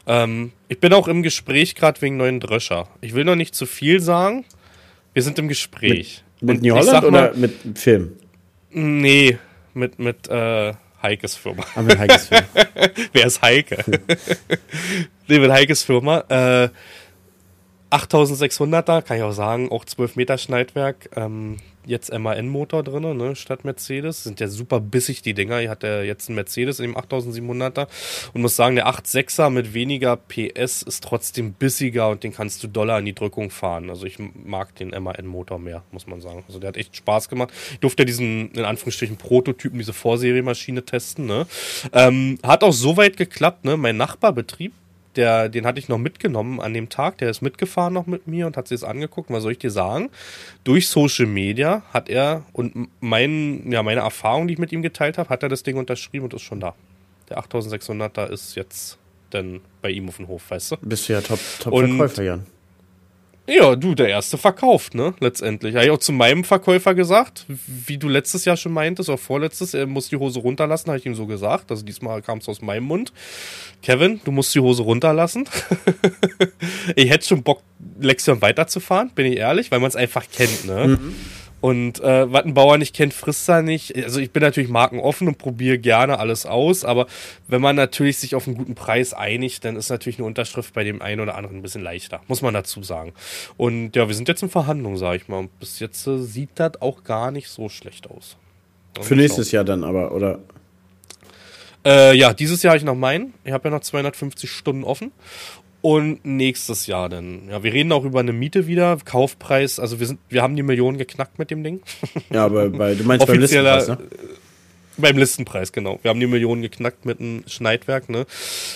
Ähm, ich bin auch im Gespräch gerade wegen neuen Dröscher. Ich will noch nicht zu viel sagen. Wir sind im Gespräch. Mit Und New Holland sag oder mal, mit Film? Nee, mit, mit äh, Heikes Firma. Ah, mit Heikes Film. Wer ist Heike? nee, mit Heikes Firma. Äh, 8600er, kann ich auch sagen, auch 12 Meter Schneidwerk. Ähm, jetzt MAN-Motor drin, ne, statt Mercedes. Sind ja super bissig, die Dinger. Hier hat er jetzt einen Mercedes in dem 8700er. Und muss sagen, der 86er mit weniger PS ist trotzdem bissiger und den kannst du doller in die Drückung fahren. Also ich mag den MAN-Motor mehr, muss man sagen. Also der hat echt Spaß gemacht. Ich durfte ja diesen, in Anführungsstrichen, Prototypen, diese Vorseriemaschine testen, ne. Ähm, hat auch so weit geklappt, ne. Mein Nachbarbetrieb, der, den hatte ich noch mitgenommen an dem Tag. Der ist mitgefahren noch mit mir und hat sich das angeguckt. Was soll ich dir sagen? Durch Social Media hat er und mein, ja, meine Erfahrung, die ich mit ihm geteilt habe, hat er das Ding unterschrieben und ist schon da. Der 8600er ist jetzt dann bei ihm auf dem Hof, weißt du? Bist du ja top, top Verkäufer, Jan. Ja, du, der erste verkauft, ne? Letztendlich. Habe ich auch zu meinem Verkäufer gesagt, wie du letztes Jahr schon meintest, oder vorletztes, er muss die Hose runterlassen, habe ich ihm so gesagt. Also diesmal kam es aus meinem Mund. Kevin, du musst die Hose runterlassen. ich hätte schon Bock, Lexion weiterzufahren, bin ich ehrlich, weil man es einfach kennt, ne? Und äh, was ein Bauer nicht kennt, frisst er nicht. Also ich bin natürlich markenoffen und probiere gerne alles aus, aber wenn man natürlich sich auf einen guten Preis einigt, dann ist natürlich eine Unterschrift bei dem einen oder anderen ein bisschen leichter, muss man dazu sagen. Und ja, wir sind jetzt in Verhandlungen, sage ich mal. Und bis jetzt äh, sieht das auch gar nicht so schlecht aus. Für nächstes Jahr dann aber, oder? Äh, ja, dieses Jahr habe ich noch meinen. Ich habe ja noch 250 Stunden offen. Und nächstes Jahr dann. Ja, wir reden auch über eine Miete wieder. Kaufpreis, also wir sind, wir haben die Millionen geknackt mit dem Ding. Ja, aber bei, du meinst beim Listenpreis, ne? Beim Listenpreis, genau. Wir haben die Millionen geknackt mit einem Schneidwerk, ne?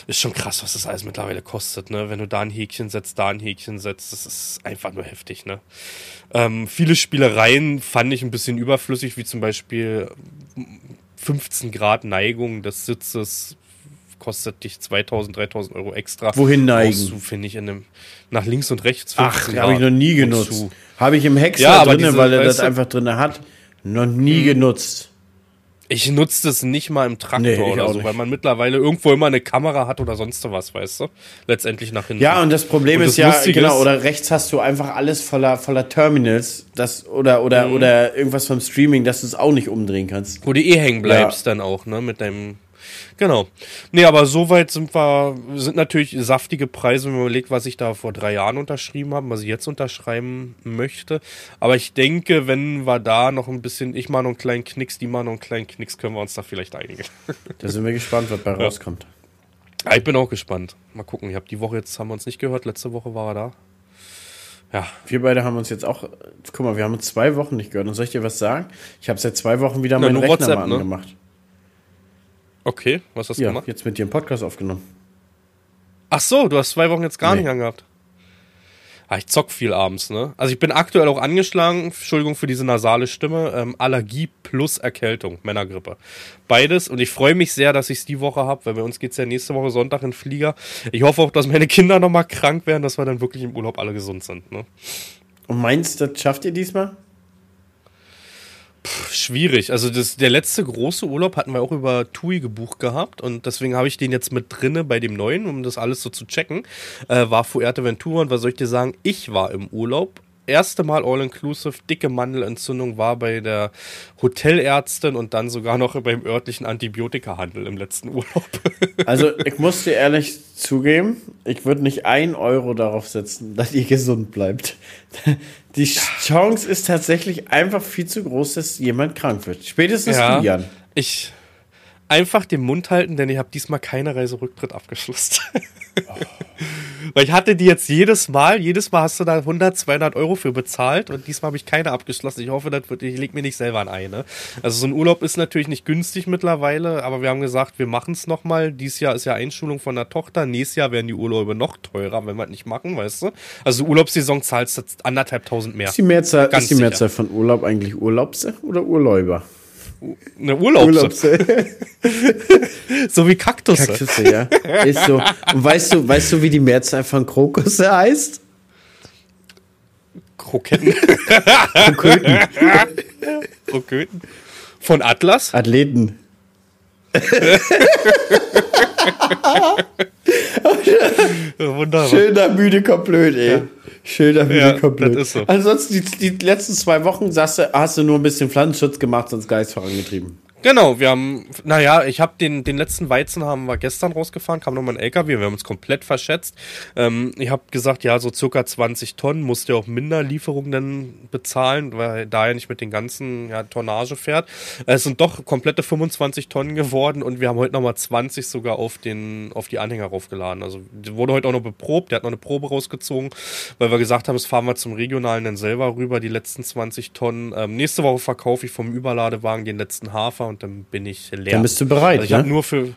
Ist schon krass, was das alles mittlerweile kostet, ne? Wenn du da ein Häkchen setzt, da ein Häkchen setzt, das ist einfach nur heftig, ne? Ähm, viele Spielereien fand ich ein bisschen überflüssig, wie zum Beispiel 15 Grad Neigung des Sitzes kostet dich 2000, 3000 Euro extra. Wohin neigen? Brauchst du, finde ich, in einem, nach links und rechts. Ach, 15 habe ich noch nie genutzt. Habe ich im Hexer Ja, drinne, diese, weil er das einfach drinne hat. Noch nie genutzt. Ich nutze das nicht mal im Traktor Nee, oder so, nicht. weil man mittlerweile irgendwo immer eine Kamera hat oder sonst was, weißt du? Letztendlich nach hinten. Ja, und das Problem Und ist das ja, Lustige genau, ist- oder rechts hast du einfach alles voller, voller Terminals, das, oder, oder, Mhm. oder irgendwas vom Streaming, dass du es auch nicht umdrehen kannst. Wo du eh hängen bleibst dann auch, ne, mit deinem. Genau. Nee, aber soweit sind wir, sind natürlich saftige Preise, wenn man überlegt, was ich da vor drei Jahren unterschrieben habe, was ich jetzt unterschreiben möchte. Aber ich denke, wenn wir da noch ein bisschen, ich mal noch einen kleinen Knicks, die mal noch einen kleinen Knicks, können wir uns da vielleicht einigen. Da sind wir gespannt, was bei rauskommt. Ja, ich bin auch gespannt. Mal gucken. Ich habe die Woche jetzt, haben wir uns nicht gehört, letzte Woche war er da. Ja, Wir beide haben uns jetzt auch, guck mal, wir haben uns zwei Wochen nicht gehört. Und soll ich dir was sagen? Ich habe seit zwei Wochen wieder Na, meinen Rechner WhatsApp, mal ne? Okay. Was hast du Ja, gemacht? jetzt mit dir einen Podcast aufgenommen. Ach so, du hast zwei Wochen jetzt gar Nee. nicht angehabt. Ah, ich zock viel abends, ne? Also ich bin aktuell auch angeschlagen, Entschuldigung für diese nasale Stimme, ähm, Allergie plus Erkältung, Männergrippe. Beides und ich freue mich sehr, dass ich es die Woche habe, weil bei uns geht's ja nächste Woche Sonntag in den Flieger. Ich hoffe auch, dass meine Kinder nochmal krank werden, dass wir dann wirklich im Urlaub alle gesund sind, ne? Und meinst du, das schafft ihr diesmal? Schwierig. Also das, der letzte große Urlaub hatten wir auch über TUI gebucht gehabt und deswegen habe ich den jetzt mit drinne bei dem neuen, um das alles so zu checken. Äh, war Fuerteventura und was soll ich dir sagen? Ich war im Urlaub. Erste Mal All-Inclusive, dicke Mandelentzündung war bei der Hotelärztin und dann sogar noch beim örtlichen Antibiotikahandel im letzten Urlaub. Also, ich muss dir ehrlich zugeben, ich würde nicht ein Euro darauf setzen, dass ihr gesund bleibt. Die Chance ist tatsächlich einfach viel zu groß, dass jemand krank wird. Spätestens du, Jan. Ich einfach den Mund halten, denn ich habe diesmal keine Reiserücktritt abgeschlossen. Weil ich hatte die jetzt jedes Mal, jedes Mal hast du da 100, 200 Euro für bezahlt und diesmal habe ich keine abgeschlossen. Ich hoffe, das wird, ich leg mir nicht selber ein Ei, ne? Also so ein Urlaub ist natürlich nicht günstig mittlerweile, aber wir haben gesagt, wir machen es nochmal. Dieses Jahr ist ja Einschulung von der Tochter, nächstes Jahr werden die Urlaube noch teurer, wenn wir es nicht machen, weißt du? Also Urlaubssaison zahlst du anderthalb tausend mehr. Ist die Mehrzahl, ist die sicher. Mehrzahl von Urlaub eigentlich Urlaubse oder Urläuber? Eine Urlaubse. Urlaubse. so wie Kaktusse. Kaktusse, ja. Ist so. Und weißt du, weißt du, wie die Mehrzahl von Krokusse heißt? Kroketten. Kroköten. Kroköten. Von Atlas? Athleten. Wunderbar. Schöner müde komplett, ey. Ja. Schöner müde ja, komplett. Das ist so. Ansonsten, die, die letzten zwei Wochen du, hast du nur ein bisschen Pflanzenschutz gemacht, sonst Geist vorangetrieben. Genau, wir haben, naja, ich habe den, den letzten Weizen haben wir gestern rausgefahren, kam nochmal ein LKW, wir haben uns komplett verschätzt. Ähm, ich habe gesagt, ja, so circa 20 Tonnen, musste auch Minderlieferungen dann bezahlen, weil da er nicht mit den ganzen ja, Tonnage fährt. Es sind doch komplette 25 Tonnen geworden und wir haben heute nochmal 20 sogar auf, den, auf die Anhänger raufgeladen. Also wurde heute auch noch beprobt, der hat noch eine Probe rausgezogen, weil wir gesagt haben, das fahren wir zum Regionalen dann selber rüber, die letzten 20 Tonnen. Ähm, nächste Woche verkaufe ich vom Überladewagen den letzten Hafer und dann bin ich leer. Dann bist du bereit. Also ich ne? habe nur für.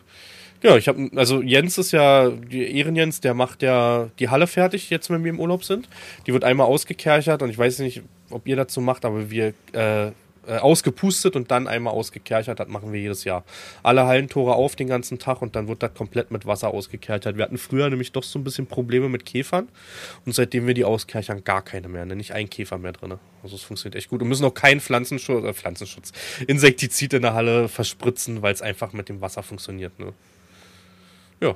Ja, ich habe, also Jens ist ja, Ehren Jens, der macht ja die Halle fertig, jetzt wenn wir im Urlaub sind. Die wird einmal ausgekerchert und ich weiß nicht, ob ihr dazu macht, aber wir äh, äh, ausgepustet und dann einmal ausgekerchert. Das machen wir jedes Jahr. Alle Hallentore auf den ganzen Tag und dann wird das komplett mit Wasser ausgekerchert. Wir hatten früher nämlich doch so ein bisschen Probleme mit Käfern und seitdem wir die auskerchern, gar keine mehr. Ne? Nicht ein Käfer mehr drin. Also es funktioniert echt gut. Und müssen auch keinen Pflanzenschutz, äh, Pflanzenschutz, Insektizid in der Halle verspritzen, weil es einfach mit dem Wasser funktioniert. Ne? Ja,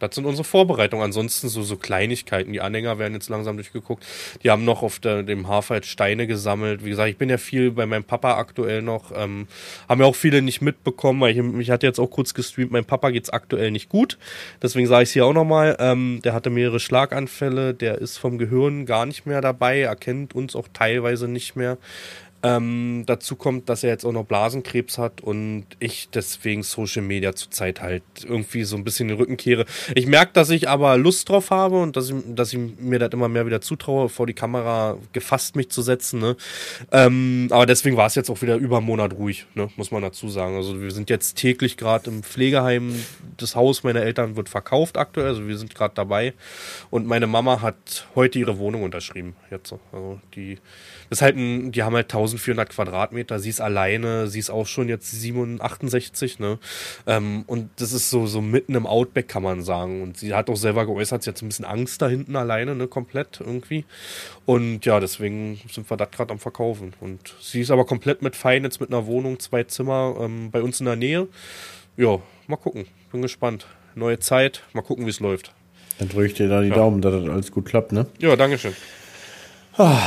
das sind unsere Vorbereitungen. Ansonsten so, so Kleinigkeiten. Die Anhänger werden jetzt langsam durchgeguckt. Die haben noch auf der, dem Hafer jetzt Steine gesammelt. Wie gesagt, ich bin ja viel bei meinem Papa aktuell noch. Ähm, haben ja auch viele nicht mitbekommen, weil ich mich hatte jetzt auch kurz gestreamt. Mein Papa geht's aktuell nicht gut. Deswegen sage ich es hier auch nochmal. Ähm, der hatte mehrere Schlaganfälle. Der ist vom Gehirn gar nicht mehr dabei. Erkennt uns auch teilweise nicht mehr. Ähm, dazu kommt, dass er jetzt auch noch Blasenkrebs hat und ich deswegen Social Media zurzeit halt irgendwie so ein bisschen den Rücken kehre. Ich merke, dass ich aber Lust drauf habe und dass ich, dass ich mir das immer mehr wieder zutraue, vor die Kamera gefasst mich zu setzen. Ne? Ähm, aber deswegen war es jetzt auch wieder über einen Monat ruhig, ne? muss man dazu sagen. Also wir sind jetzt täglich gerade im Pflegeheim. Das Haus meiner Eltern wird verkauft aktuell, also wir sind gerade dabei. Und meine Mama hat heute ihre Wohnung unterschrieben. Jetzt, also die ist halt ein, die haben halt 1400 Quadratmeter, sie ist alleine, sie ist auch schon jetzt 67, ne? Ähm, und das ist so, so mitten im Outback, kann man sagen. Und sie hat auch selber geäußert, sie hat so ein bisschen Angst da hinten alleine, ne, komplett irgendwie. Und ja, deswegen sind wir das gerade am Verkaufen. Und sie ist aber komplett mit fein, jetzt mit einer Wohnung, zwei Zimmer ähm, bei uns in der Nähe. Ja, mal gucken. Bin gespannt. Neue Zeit, mal gucken, wie es läuft. Dann drücke ich dir da die ja. Daumen, dass das alles gut klappt, ne? Ja, Dankeschön. Ah.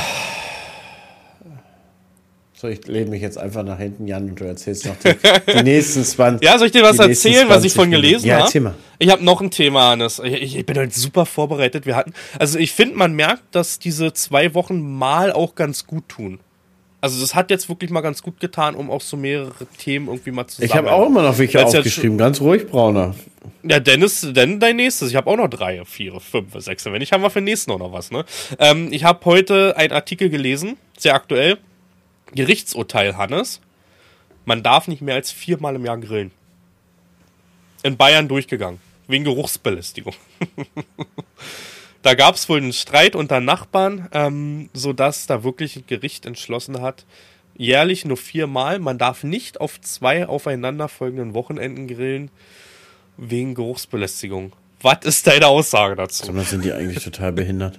So, ich lehne mich jetzt einfach nach hinten, Jan, und du erzählst noch die, die nächsten 20. Ja, soll ich dir was erzählen, was ich von gelesen habe? Ja, erzähl mal. Ich habe noch ein Thema, Hannes. Ich, ich bin halt super vorbereitet. Wir hatten, also ich finde, man merkt, dass diese zwei Wochen mal auch ganz gut tun. Also das hat jetzt wirklich mal ganz gut getan, um auch so mehrere Themen irgendwie mal zu Ich habe auch immer noch welche aufgeschrieben, ganz ruhig, Brauner. Ja, Dennis, denn dein nächstes. Ich habe auch noch drei, vier, fünf, sechs. Wenn nicht, haben wir für den nächsten auch noch was. Ne? Ähm, ich habe heute einen Artikel gelesen, sehr aktuell Gerichtsurteil, Hannes. Man darf nicht mehr als viermal im Jahr grillen. In Bayern durchgegangen. Wegen Geruchsbelästigung. da gab es wohl einen Streit unter Nachbarn, ähm, sodass da wirklich ein Gericht entschlossen hat, jährlich nur viermal. Man darf nicht auf zwei aufeinanderfolgenden Wochenenden grillen, wegen Geruchsbelästigung. Was ist deine Aussage dazu? Sondern sind die eigentlich total behindert?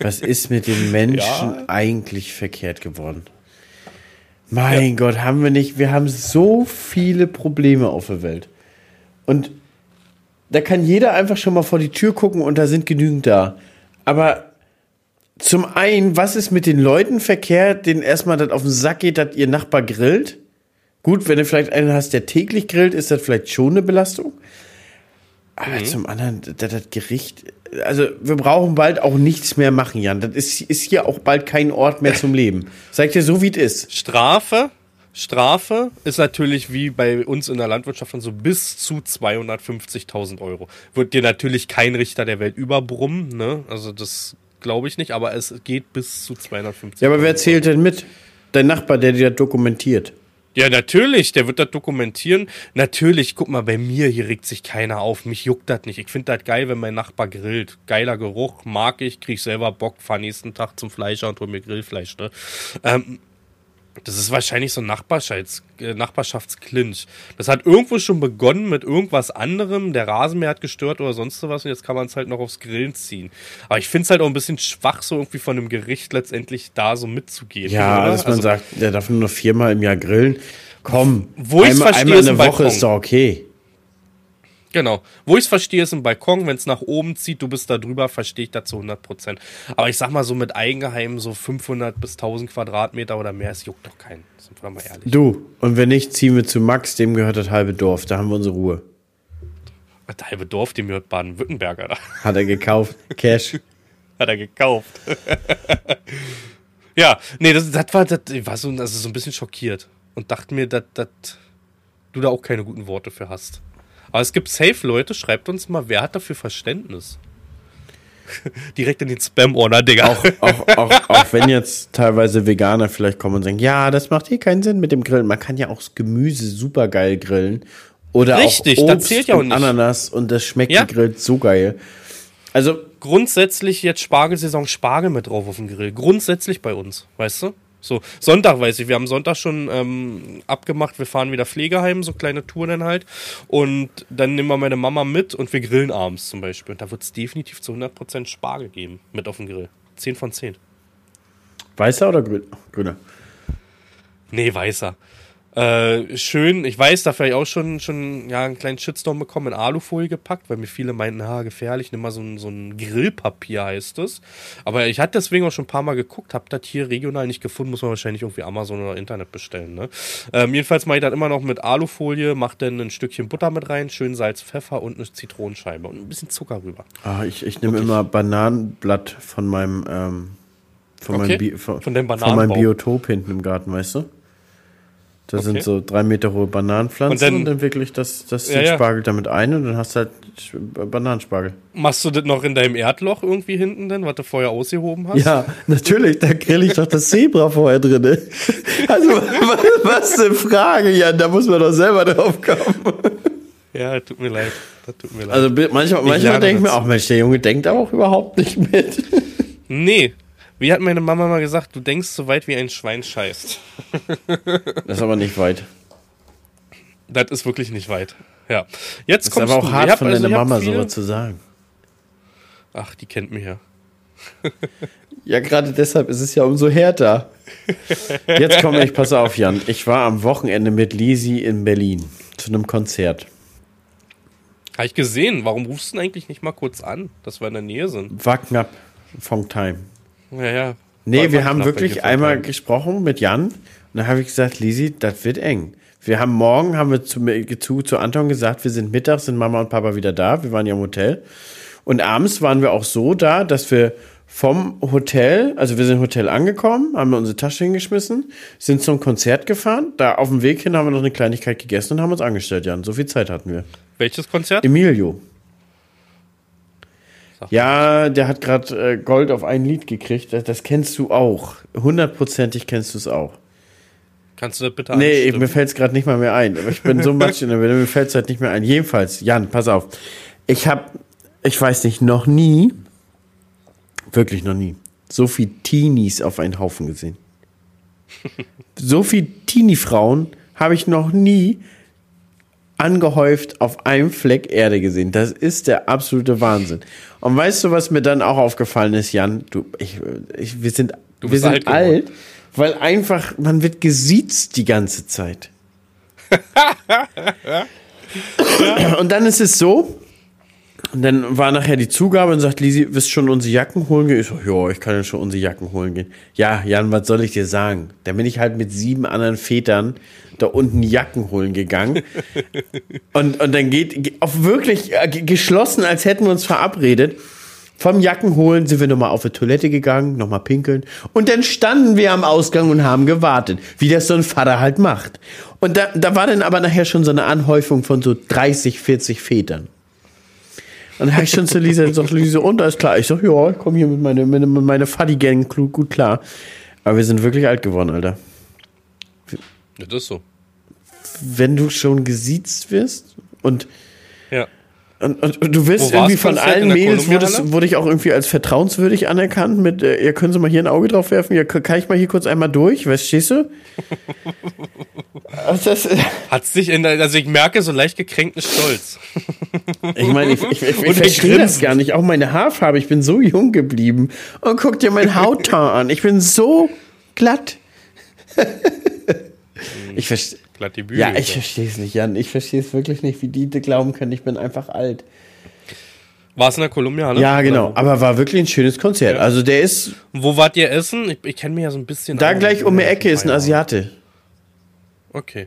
Was ist mit den Menschen ja. eigentlich verkehrt geworden? Mein ja. Gott, haben wir nicht, wir haben so viele Probleme auf der Welt. Und da kann jeder einfach schon mal vor die Tür gucken und da sind genügend da. Aber zum einen, was ist mit den Leuten verkehrt, denen erstmal das auf den Sack geht, dass ihr Nachbar grillt? Gut, wenn du vielleicht einen hast, der täglich grillt, ist das vielleicht schon eine Belastung. Aber mhm. zum anderen, das, das Gericht, also wir brauchen bald auch nichts mehr machen, Jan. Das ist, ist hier auch bald kein Ort mehr zum Leben. Sag dir so, wie es ist. Strafe, Strafe ist natürlich wie bei uns in der Landwirtschaft von so bis zu 250.000 Euro. Wird dir natürlich kein Richter der Welt überbrummen, ne? Also das glaube ich nicht, aber es geht bis zu 250. Ja, aber wer zählt denn mit? Dein Nachbar, der dir das dokumentiert. Ja, natürlich, der wird das dokumentieren. Natürlich, guck mal, bei mir hier regt sich keiner auf. Mich juckt das nicht. Ich finde das geil, wenn mein Nachbar grillt. Geiler Geruch, mag ich, krieg selber Bock, fahr nächsten Tag zum Fleischer und hol mir Grillfleisch. Ne? Ähm, Das ist wahrscheinlich so ein Nachbarschafts äh, Nachbarschaftsclinch. Das hat irgendwo schon begonnen mit irgendwas anderem. Der Rasenmäher hat gestört oder sonst was und jetzt kann man es halt noch aufs Grillen ziehen. Aber ich finde es halt auch ein bisschen schwach, so irgendwie von einem Gericht letztendlich da so mitzugehen. Ja, oder? dass man also, sagt, der darf nur noch viermal im Jahr grillen. Komm, wo einmal, einmal in der Woche ist doch okay. Genau. Wo ich es verstehe, ist im Balkon, wenn es nach oben zieht, du bist da drüber, verstehe ich das zu 100 Prozent. Aber ich sag mal so mit Eigenheim so 500 bis 1000 Quadratmeter oder mehr, es juckt doch keinen. Sind wir mal ehrlich. Du, und wenn nicht, ziehen wir zu Max, dem gehört das halbe Dorf, da haben wir unsere Ruhe. Das halbe Dorf, dem gehört Baden-Württemberger. Da. Hat er gekauft. Cash. Hat er gekauft. ja, nee, das, das war, das, ich war so, also so ein bisschen schockiert und dachte mir, dass du da auch keine guten Worte für hast. Aber es gibt safe Leute, schreibt uns mal, wer hat dafür Verständnis? Direkt in den Spam-Ordner, Digga. Auch, auch, auch, auch, wenn jetzt teilweise Veganer vielleicht kommen und sagen, ja, das macht hier keinen Sinn mit dem Grillen. Man kann ja auch das Gemüse super geil grillen. Oder Richtig, auch Obst zählt ja auch nicht. Ananas und das schmeckt ja? gegrillt so geil. Also grundsätzlich jetzt Spargelsaison Spargel mit drauf auf dem Grill. Grundsätzlich bei uns, weißt du? So, Sonntag weiß ich, wir haben Sonntag schon ähm, abgemacht, wir fahren wieder Pflegeheim, so kleine Touren dann halt. Und dann nehmen wir meine Mama mit und wir grillen abends zum Beispiel. Und da wird es definitiv zu 100% Spargel geben mit auf dem Grill. 10 von 10. Weißer oder grüner? Nee, weißer. Äh, schön, ich weiß, dafür habe ich auch schon, schon ja, einen kleinen Shitstorm bekommen, in Alufolie gepackt, weil mir viele meinten, ha, gefährlich, nimm mal so ein, so ein Grillpapier heißt es. Aber ich hatte deswegen auch schon ein paar Mal geguckt, hab das hier regional nicht gefunden, muss man wahrscheinlich irgendwie Amazon oder Internet bestellen. Ne? Ähm, jedenfalls mache ich das immer noch mit Alufolie, mach dann ein Stückchen Butter mit rein, schön Salz, Pfeffer und eine Zitronenscheibe und ein bisschen Zucker rüber. Ah, ich ich nehme immer Bananenblatt von meinem, ähm, von, okay. meinem Bi von, von, von meinem Biotop hinten im Garten, weißt du? Da okay. sind so drei Meter hohe Bananenpflanzen und dann, und dann wirklich das, das ja, ja. Spargel damit ein und dann hast du halt Bananenspargel. Machst du das noch in deinem Erdloch irgendwie hinten denn, was du vorher ausgehoben hast? Ja, natürlich, da grill ich doch das Zebra vorher drin. Also, was eine Frage, Jan, da muss man doch selber drauf kommen. Ja, tut mir leid. Das tut mir leid. Also manchmal, manchmal denke ich mir auch, Mensch, der Junge denkt auch überhaupt nicht mit. Nee, wie hat meine Mama mal gesagt, du denkst so weit wie ein Schwein scheißt. das ist aber nicht weit. Das ist wirklich nicht weit. Ja. Jetzt kommt aber auch du. hart von also, deiner Mama sowas zu sagen. Ach, die kennt mich ja. ja, gerade deshalb ist es ja umso härter. Jetzt komme ich, pass auf, Jan. Ich war am Wochenende mit Lisi in Berlin zu einem Konzert. Habe ich gesehen. Warum rufst du denn eigentlich nicht mal kurz an, dass wir in der Nähe sind? War knapp. Von Time. Ja, ja. Nee, wir haben wirklich einmal gesprochen mit Jan und da habe ich gesagt, Lisi, das wird eng. Wir haben morgen, haben wir zu, zu, zu Anton gesagt, wir sind mittags, sind Mama und Papa wieder da. Wir waren ja im Hotel. Und abends waren wir auch so da, dass wir vom Hotel, also wir sind im Hotel angekommen, haben wir unsere Tasche hingeschmissen, sind zum Konzert gefahren. Da auf dem Weg hin haben wir noch eine Kleinigkeit gegessen und haben uns angestellt, Jan. So viel Zeit hatten wir. Welches Konzert? Emilio. Ja, der hat gerade äh, Gold auf ein Lied gekriegt. Das, das kennst du auch. Hundertprozentig kennst du es auch. Kannst du das bitte Nee, mir fällt es gerade nicht mal mehr ein. Aber ich bin so matsch in der Welle, mir fällt es halt nicht mehr ein. Jedenfalls, Jan, pass auf. Ich habe, ich weiß nicht, noch nie, wirklich noch nie, so viel Teenies auf einen Haufen gesehen. so viel Teenie-Frauen habe ich noch nie angehäuft auf einem Fleck Erde gesehen. Das ist der absolute Wahnsinn. Und weißt du, was mir dann auch aufgefallen ist, Jan? Du, ich, ich, wir sind, wir sind alt, alt, weil einfach, man wird gesiezt die ganze Zeit. Und dann ist es so, und dann war nachher die Zugabe und sagt, Lisi, wirst schon unsere Jacken holen gehen? Ich so, ja, ich kann ja schon unsere Jacken holen gehen. Ja, Jan, was soll ich dir sagen? Dann bin ich halt mit sieben anderen Vätern da unten Jacken holen gegangen. und, und dann geht, auf wirklich äh, geschlossen, als hätten wir uns verabredet. Vom Jacken holen sind wir nochmal auf die Toilette gegangen, nochmal pinkeln. Und dann standen wir am Ausgang und haben gewartet, wie das so ein Vater halt macht. Und da, da war dann aber nachher schon so eine Anhäufung von so 30, 40 Vätern. Und dann habe ich schon zu Lisa gesagt, Lisa, und ist klar. Ich sag, ja, ich komme hier mit meiner mit meine Fuddy-Gang gut klar. Aber wir sind wirklich alt geworden, Alter. Das ist so. Wenn du schon gesiezt wirst und. Und, und, und du wirst irgendwie von allen Mails, wurdest, wurde ich auch irgendwie als vertrauenswürdig anerkannt mit, äh, ihr können Sie mal hier ein Auge drauf werfen, ja, kann ich mal hier kurz einmal durch, verstehst du? das, Hat sich in der, also ich merke so leicht gekränkten Stolz. ich meine, ich, ich, ich, ich verstehe das gar nicht, auch meine Haarfarbe, ich bin so jung geblieben und guck dir mein Hautton an, ich bin so glatt. ich verstehe glatt die Bühne. Ja, ich verstehe es nicht, Jan. Ich verstehe es wirklich nicht, wie die glauben können, ich bin einfach alt. War es in der Kolumbianer? Ja, genau. Aber war wirklich ein schönes Konzert. Ja. Also der ist. Wo wart ihr essen? Ich, ich kenne mich ja so ein bisschen. Da gleich um die Ecke ist ein Asiate. Okay.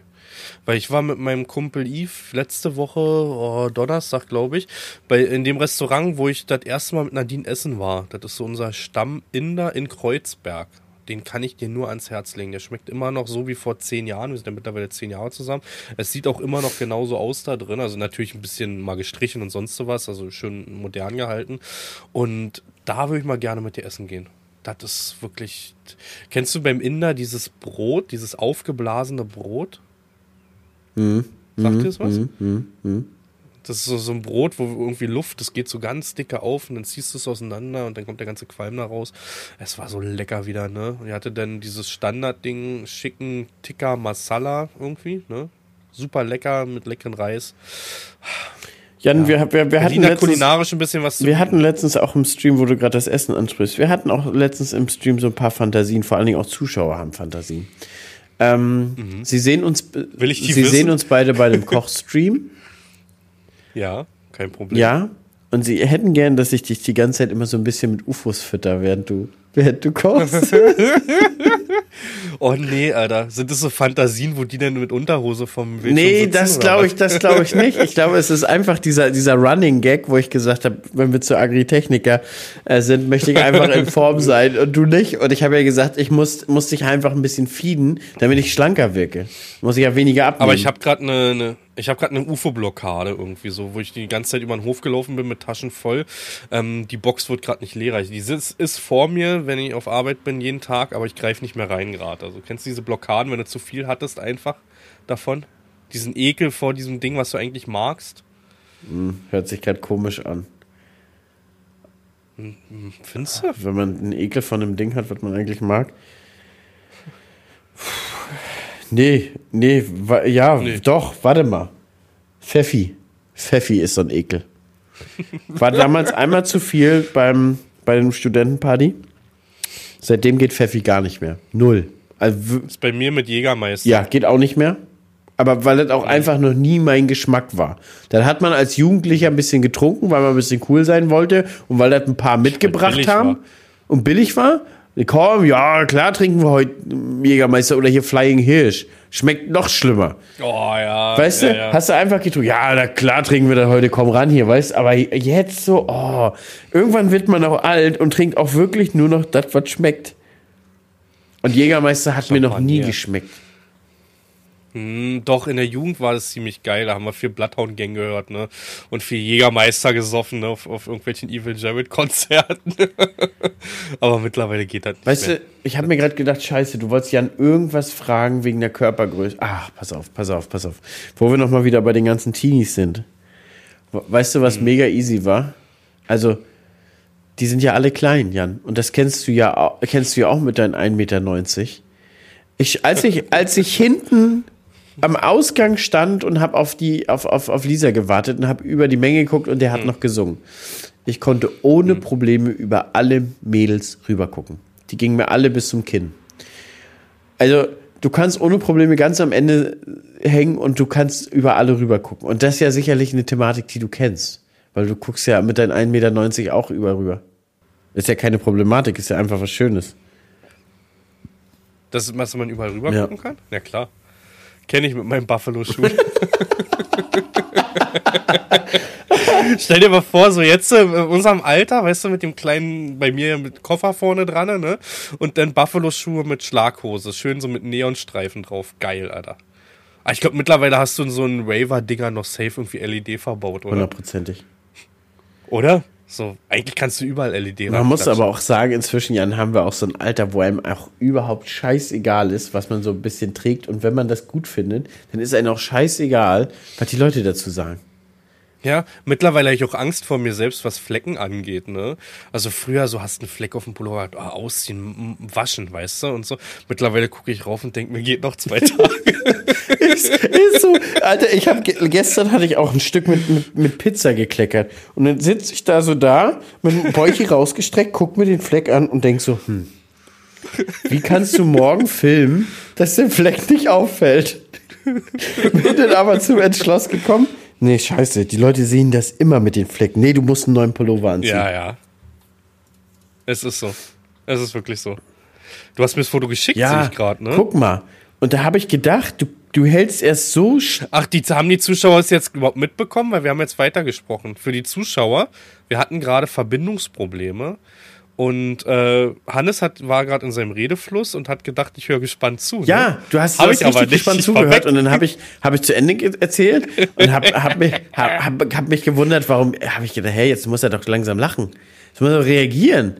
Weil ich war mit meinem Kumpel Yves letzte Woche, oh, Donnerstag, glaube ich, bei, in dem Restaurant, wo ich das erste Mal mit Nadine essen war. Das ist so unser Stamm Inder in Kreuzberg den kann ich dir nur ans Herz legen. Der schmeckt immer noch so wie vor zehn Jahren. Wir sind ja mittlerweile zehn Jahre zusammen. Es sieht auch immer noch genauso aus da drin. Also natürlich ein bisschen mal gestrichen und sonst sowas. Also schön modern gehalten. Und da würde ich mal gerne mit dir essen gehen. Das ist wirklich. Kennst du beim Inder dieses Brot, dieses aufgeblasene Brot? Mhm. Sagt dir das was? Mhm. Mhm. Das ist so, so ein Brot, wo irgendwie Luft, das geht so ganz dicke auf und dann ziehst du es auseinander und dann kommt der ganze Qualm da raus. Es war so lecker wieder, ne? Und ihr hatte dann dieses Standardding, schicken Tikka Masala irgendwie, ne? Super lecker mit leckeren Reis. Jan, ja. wir, wir, wir hatten letztens, kulinarisch ein bisschen was zu Wir bieten. hatten letztens auch im Stream, wo du gerade das Essen ansprichst, wir hatten auch letztens im Stream so ein paar Fantasien, vor allen Dingen auch Zuschauer haben Fantasien. Ähm, mhm. Sie sehen uns, Will ich die Sie wissen? sehen uns beide bei dem Kochstream. Ja, kein Problem. Ja, und sie hätten gern, dass ich dich die ganze Zeit immer so ein bisschen mit UFOs fütter, während du, während du kochst. oh nee, Alter. Sind das so Fantasien, wo die denn mit Unterhose vom Bildschirm Nee, sitzen, das glaube ich, das glaube ich nicht. Ich glaube, es ist einfach dieser, dieser Running Gag, wo ich gesagt habe, wenn wir zu Agritechniker äh, sind, möchte ich einfach in Form sein und du nicht. Und ich habe ja gesagt, ich muss, muss dich einfach ein bisschen feeden, damit ich schlanker wirke. Muss ich ja weniger abnehmen. Aber ich habe gerade eine, eine ich habe gerade eine UFO-Blockade irgendwie so, wo ich die ganze Zeit über den Hof gelaufen bin mit Taschen voll. Ähm, die Box wird gerade nicht leer. Die ist, ist vor mir, wenn ich auf Arbeit bin, jeden Tag, aber ich greife nicht mehr rein gerade. Also kennst du diese Blockaden, wenn du zu viel hattest, einfach davon? Diesen Ekel vor diesem Ding, was du eigentlich magst? Hm, hört sich gerade komisch an. Hm, hm, findest du? Wenn man einen Ekel von einem Ding hat, was man eigentlich mag. Nee, nee, ja, nee. doch, warte mal. Pfeffi. Pfeffi ist so ein Ekel. War damals einmal zu viel beim, bei dem Studentenparty. Seitdem geht Pfeffi gar nicht mehr. Null. Also, ist bei mir mit Jägermeister. Ja, geht auch nicht mehr. Aber weil das auch einfach noch nie mein Geschmack war. Dann hat man als Jugendlicher ein bisschen getrunken, weil man ein bisschen cool sein wollte und weil das ein paar mitgebracht haben war. und billig war. Komm, ja, klar trinken wir heute Jägermeister oder hier Flying Hirsch. Schmeckt noch schlimmer. Oh ja. Weißt ja, du, ja. hast du einfach getrunken, ja, na klar trinken wir das heute, komm ran hier, weißt du, aber jetzt so, oh, irgendwann wird man auch alt und trinkt auch wirklich nur noch das, was schmeckt. Und Jägermeister hat mir noch nie geschmeckt. Hm, doch, in der Jugend war das ziemlich geil. Da haben wir viel Bloodhound-Gang gehört, ne? Und viel Jägermeister gesoffen, ne? Auf, auf irgendwelchen Evil Jared-Konzerten. Aber mittlerweile geht das nicht Weißt mehr. du, ich habe mir gerade gedacht, scheiße, du wolltest Jan irgendwas fragen wegen der Körpergröße. Ach, pass auf, pass auf, pass auf. Wo wir nochmal wieder bei den ganzen Teenies sind. Weißt du, was hm. mega easy war? Also, die sind ja alle klein, Jan. Und das kennst du ja, kennst du ja auch mit deinen 1,90 Meter. Ich, als ich, als ich hinten am Ausgang stand und habe auf die auf, auf, auf Lisa gewartet und habe über die Menge geguckt und der hat mhm. noch gesungen. Ich konnte ohne mhm. Probleme über alle Mädels rübergucken. Die gingen mir alle bis zum Kinn. Also, du kannst ohne Probleme ganz am Ende hängen und du kannst über alle rübergucken. Und das ist ja sicherlich eine Thematik, die du kennst. Weil du guckst ja mit deinen 1,90 Meter auch über rüber. ist ja keine Problematik, ist ja einfach was Schönes. Das ist, was man überall rüber ja. gucken kann? Ja, klar. Kenne ich mit meinem Buffalo-Schuh. Stell dir mal vor, so jetzt äh, in unserem Alter, weißt du, mit dem kleinen, bei mir mit Koffer vorne dran, ne? Und dann Buffalo-Schuhe mit Schlaghose. Schön so mit Neonstreifen drauf. Geil, Alter. Aber ah, ich glaube, mittlerweile hast du in so einen Raver-Dinger noch safe irgendwie LED verbaut, oder? Hundertprozentig. Oder? So, eigentlich kannst du überall LED Man muss aber auch sagen, inzwischen, Jan, haben wir auch so ein Alter, wo einem auch überhaupt scheißegal ist, was man so ein bisschen trägt. Und wenn man das gut findet, dann ist einem auch scheißegal, was die Leute dazu sagen. Ja, mittlerweile habe ich auch Angst vor mir selbst, was Flecken angeht, ne? Also früher so hast du einen Fleck auf dem Pullover, oh, ausziehen, waschen, weißt du, und so. Mittlerweile gucke ich rauf und denke, mir geht noch zwei Tage. ist, ist so. Alter, ich habe gestern hatte ich auch ein Stück mit, mit, mit Pizza gekleckert. Und dann sitze ich da so da, mit dem Bäuchchen rausgestreckt, guck mir den Fleck an und denk so, hm, wie kannst du morgen filmen, dass der Fleck nicht auffällt? Bin dann aber zum Entschluss gekommen, Nee, scheiße. Die Leute sehen das immer mit den Flecken. Nee, du musst einen neuen Pullover anziehen. Ja, ja. Es ist so. Es ist wirklich so. Du hast mir das Foto geschickt, ja, sehe ich gerade, ne? Guck mal. Und da habe ich gedacht, du, du hältst erst so. Ach, die haben die Zuschauer es jetzt überhaupt mitbekommen, weil wir haben jetzt weitergesprochen. Für die Zuschauer, wir hatten gerade Verbindungsprobleme. Und äh, Hannes hat, war gerade in seinem Redefluss und hat gedacht, ich höre gespannt zu. Ne? Ja, du hast, hab ich aber nicht gespannt zugehört und dann habe ich, hab ich zu Ende erzählt und habe hab mich, hab, hab, hab mich gewundert, warum, habe ich gedacht, hey, jetzt muss er doch langsam lachen. Jetzt muss er reagieren.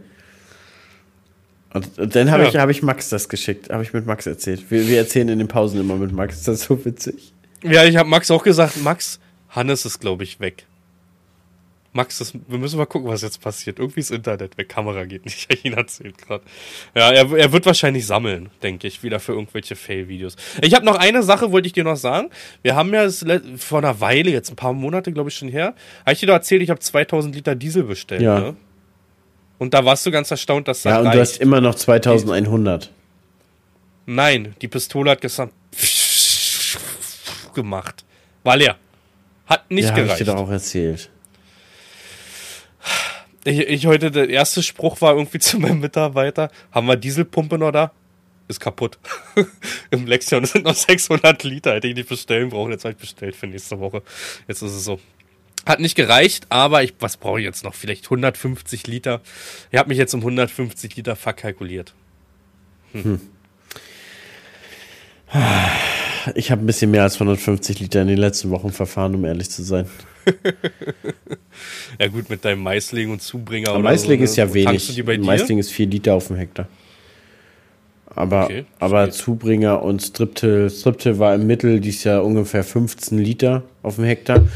Und, und dann habe ja. ich, hab ich Max das geschickt, habe ich mit Max erzählt. Wir, wir erzählen in den Pausen immer mit Max, das ist so witzig. Ja, ich habe Max auch gesagt, Max, Hannes ist, glaube ich, weg. Max, das, wir müssen mal gucken, was jetzt passiert. Irgendwie ist Internet weg, Kamera geht nicht. ihn erzählt gerade. Ja, er, er wird wahrscheinlich sammeln, denke ich, wieder für irgendwelche Fail-Videos. Ich habe noch eine Sache, wollte ich dir noch sagen. Wir haben ja vor einer Weile, jetzt ein paar Monate, glaube ich, schon her, habe ich dir doch erzählt, ich habe 2000 Liter Diesel bestellt. Ja. Ne? Und da warst du ganz erstaunt, dass das Ja, und reicht. du hast immer noch 2100. Nein, die Pistole hat gestern gemacht. War leer. Hat nicht ja, gereicht. Hab ich dir doch auch erzählt ich, ich heute, der erste Spruch war irgendwie zu meinem Mitarbeiter, haben wir Dieselpumpe noch da? Ist kaputt. Im Lexion sind noch 600 Liter, hätte ich nicht bestellen brauchen. Jetzt habe ich bestellt für nächste Woche. Jetzt ist es so. Hat nicht gereicht, aber ich, was brauche ich jetzt noch? Vielleicht 150 Liter. Ich habe mich jetzt um 150 Liter verkalkuliert. Hm. Hm. Ich habe ein bisschen mehr als 150 Liter in den letzten Wochen verfahren, um ehrlich zu sein. ja gut, mit deinem Maisling und Zubringer. Aber Maisling so, ist ja wenig. Maisling ist 4 Liter auf dem Hektar. Aber, okay, aber Zubringer und Striptil, Striptil war im Mittel dies Jahr ungefähr 15 Liter auf dem Hektar.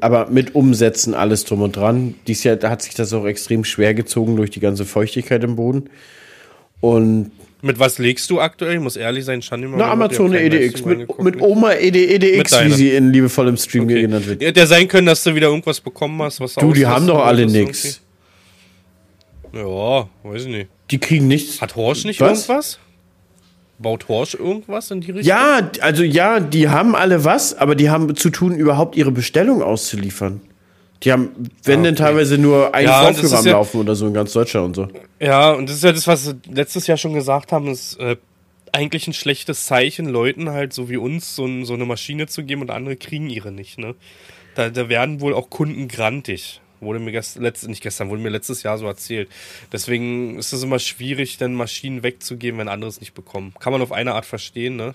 Aber mit Umsätzen alles drum und dran. Dies Jahr hat sich das auch extrem schwer gezogen durch die ganze Feuchtigkeit im Boden. Und mit was legst du aktuell? Ich muss ehrlich sein, immer. Na, Amazon EDX. Mit, mit, Oma ED, EDX, wie sie in liebevollem Stream okay. genannt wird. Ja, der sein können, dass du wieder irgendwas bekommen hast, was Du, die haben doch alle nix. Ja, weiß ich nicht. Die kriegen nichts. Hat Horsch nicht was? irgendwas? Baut Horsch irgendwas in die Richtung? Ja, also ja, die haben alle was, aber die haben zu tun, überhaupt ihre Bestellung auszuliefern. Die haben, wenn ah, okay. denn teilweise nur ein ja, Vorführer am ja, Laufen oder so in ganz Deutschland und so. Ja, und das ist ja das, was wir letztes Jahr schon gesagt haben, ist äh, eigentlich ein schlechtes Zeichen, Leuten halt so wie uns so, so eine Maschine zu geben und andere kriegen ihre nicht, ne? Da, da werden wohl auch Kunden grantig. Wurde mir gestern, nicht gestern, wurde mir letztes Jahr so erzählt. Deswegen ist es immer schwierig, dann Maschinen wegzugeben, wenn andere es nicht bekommen. Kann man auf eine Art verstehen, ne?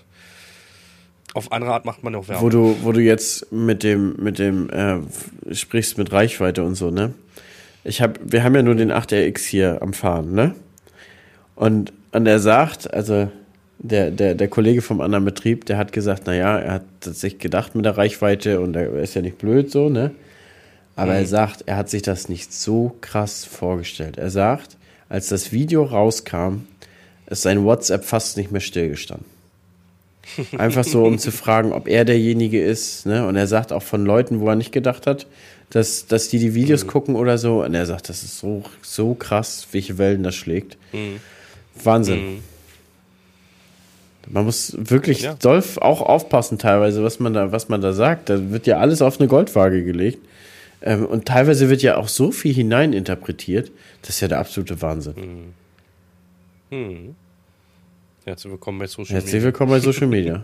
Auf andere Art macht man auch Werbung. Wo du, wo du jetzt mit dem, mit dem, äh, sprichst mit Reichweite und so, ne? Ich hab, wir haben ja nur den 8RX hier am Fahren, ne? Und, und er sagt, also der, der, der Kollege vom anderen Betrieb, der hat gesagt, naja, er hat sich gedacht mit der Reichweite und er ist ja nicht blöd so, ne? Aber mhm. er sagt, er hat sich das nicht so krass vorgestellt. Er sagt, als das Video rauskam, ist sein WhatsApp fast nicht mehr stillgestanden. Einfach so, um zu fragen, ob er derjenige ist. Ne? Und er sagt auch von Leuten, wo er nicht gedacht hat, dass, dass die die Videos mhm. gucken oder so. Und er sagt, das ist so, so krass, welche Wellen das schlägt. Mhm. Wahnsinn. Mhm. Man muss wirklich ja. doll auch aufpassen teilweise, was man da, was man da sagt. Da wird ja alles auf eine Goldwaage gelegt. Ähm, und teilweise wird ja auch so viel hineininterpretiert. Das ist ja der absolute Wahnsinn. Mhm. Herzlich willkommen bei Social Media. Herzlich willkommen bei Social Media.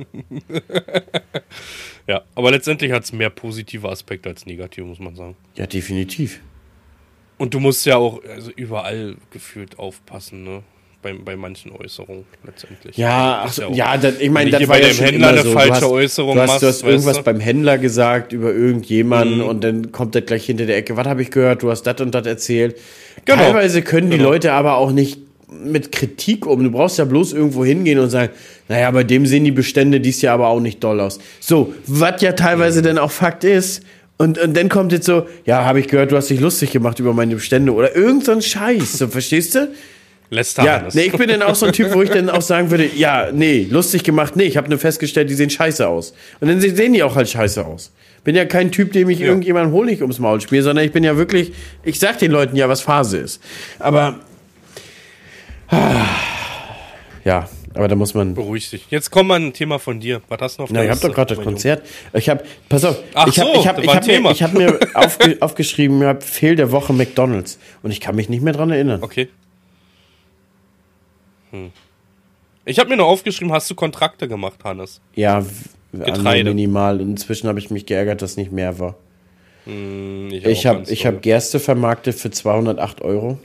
ja, aber letztendlich hat es mehr positive Aspekte als negative, muss man sagen. Ja, definitiv. Und du musst ja auch also überall gefühlt aufpassen, ne? Bei, bei manchen Äußerungen letztendlich. Ja, ach, ja, ja das, ich meine, das war bei ja dem Händler eine so. falsche du hast, Äußerung du hast, machst, du hast irgendwas du? beim Händler gesagt über irgendjemanden mhm. und dann kommt er gleich hinter der Ecke. Was habe ich gehört? Du hast das und das erzählt. Genau. Teilweise können die genau. Leute aber auch nicht mit Kritik um. Du brauchst ja bloß irgendwo hingehen und sagen, naja, bei dem sehen die Bestände dies Jahr aber auch nicht doll aus. So, was ja teilweise mhm. dann auch Fakt ist, Und, und dann kommt jetzt so, ja, habe ich gehört, du hast dich lustig gemacht über meine Bestände oder irgend so ein Scheiß, so, verstehst du? Lässt ja, nee, ich bin dann auch so ein Typ, wo ich dann auch sagen würde, ja, nee, lustig gemacht, nee, ich habe nur festgestellt, die sehen scheiße aus. Und dann sehen die auch halt scheiße aus. Bin ja kein Typ, dem ich ja. irgendjemanden Honig ums Maul spiele, sondern ich bin ja wirklich, ich sag den Leuten ja, was Phase ist. Aber, ja, aber da muss man. Beruhig dich. Jetzt kommt mal ein Thema von dir. Was hast du noch? Na, ich habe doch gerade das Konzert. Ich habe, pass auf, Ach ich habe, so, ich habe, ich habe mir, ich hab mir aufge, aufgeschrieben, ich habe Fehl der Woche McDonald's und ich kann mich nicht mehr dran erinnern. Okay. Hm. Ich habe mir nur aufgeschrieben, hast du Kontrakte gemacht, Hannes? Ja, Getreide. minimal. Inzwischen habe ich mich geärgert, dass nicht mehr war. Hm, ich, ich habe hab Gerste vermarktet für 208 Euro.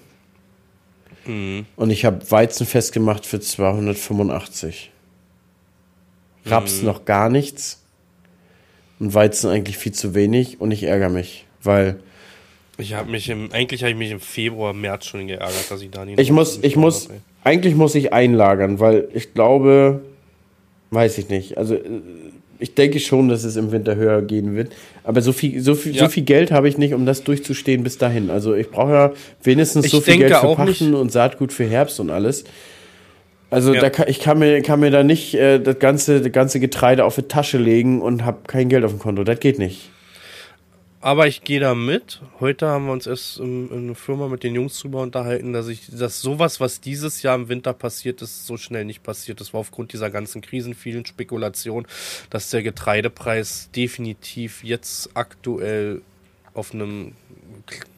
Mhm. Und ich habe Weizen festgemacht für 285. Raps mhm. noch gar nichts. Und Weizen eigentlich viel zu wenig. Und ich ärgere mich, weil. Ich habe mich im, eigentlich habe ich mich im Februar, März schon geärgert, dass ich da nicht. Ich muss, ich muss, habe, eigentlich muss ich einlagern, weil ich glaube, weiß ich nicht. Also ich denke schon, dass es im Winter höher gehen wird. Aber so viel, so viel, ja. so viel Geld habe ich nicht, um das durchzustehen bis dahin. Also ich brauche ja wenigstens ich so viel Geld für Pachten und Saatgut für Herbst und alles. Also ja. da kann, ich kann mir, kann mir da nicht äh, das, ganze, das ganze Getreide auf die Tasche legen und habe kein Geld auf dem Konto. Das geht nicht. Aber ich gehe da mit. Heute haben wir uns erst in, in einer Firma mit den Jungs drüber unterhalten, dass ich, dass sowas, was dieses Jahr im Winter passiert ist, so schnell nicht passiert. Das war aufgrund dieser ganzen Krisen, vielen Spekulationen, dass der Getreidepreis definitiv jetzt aktuell auf einem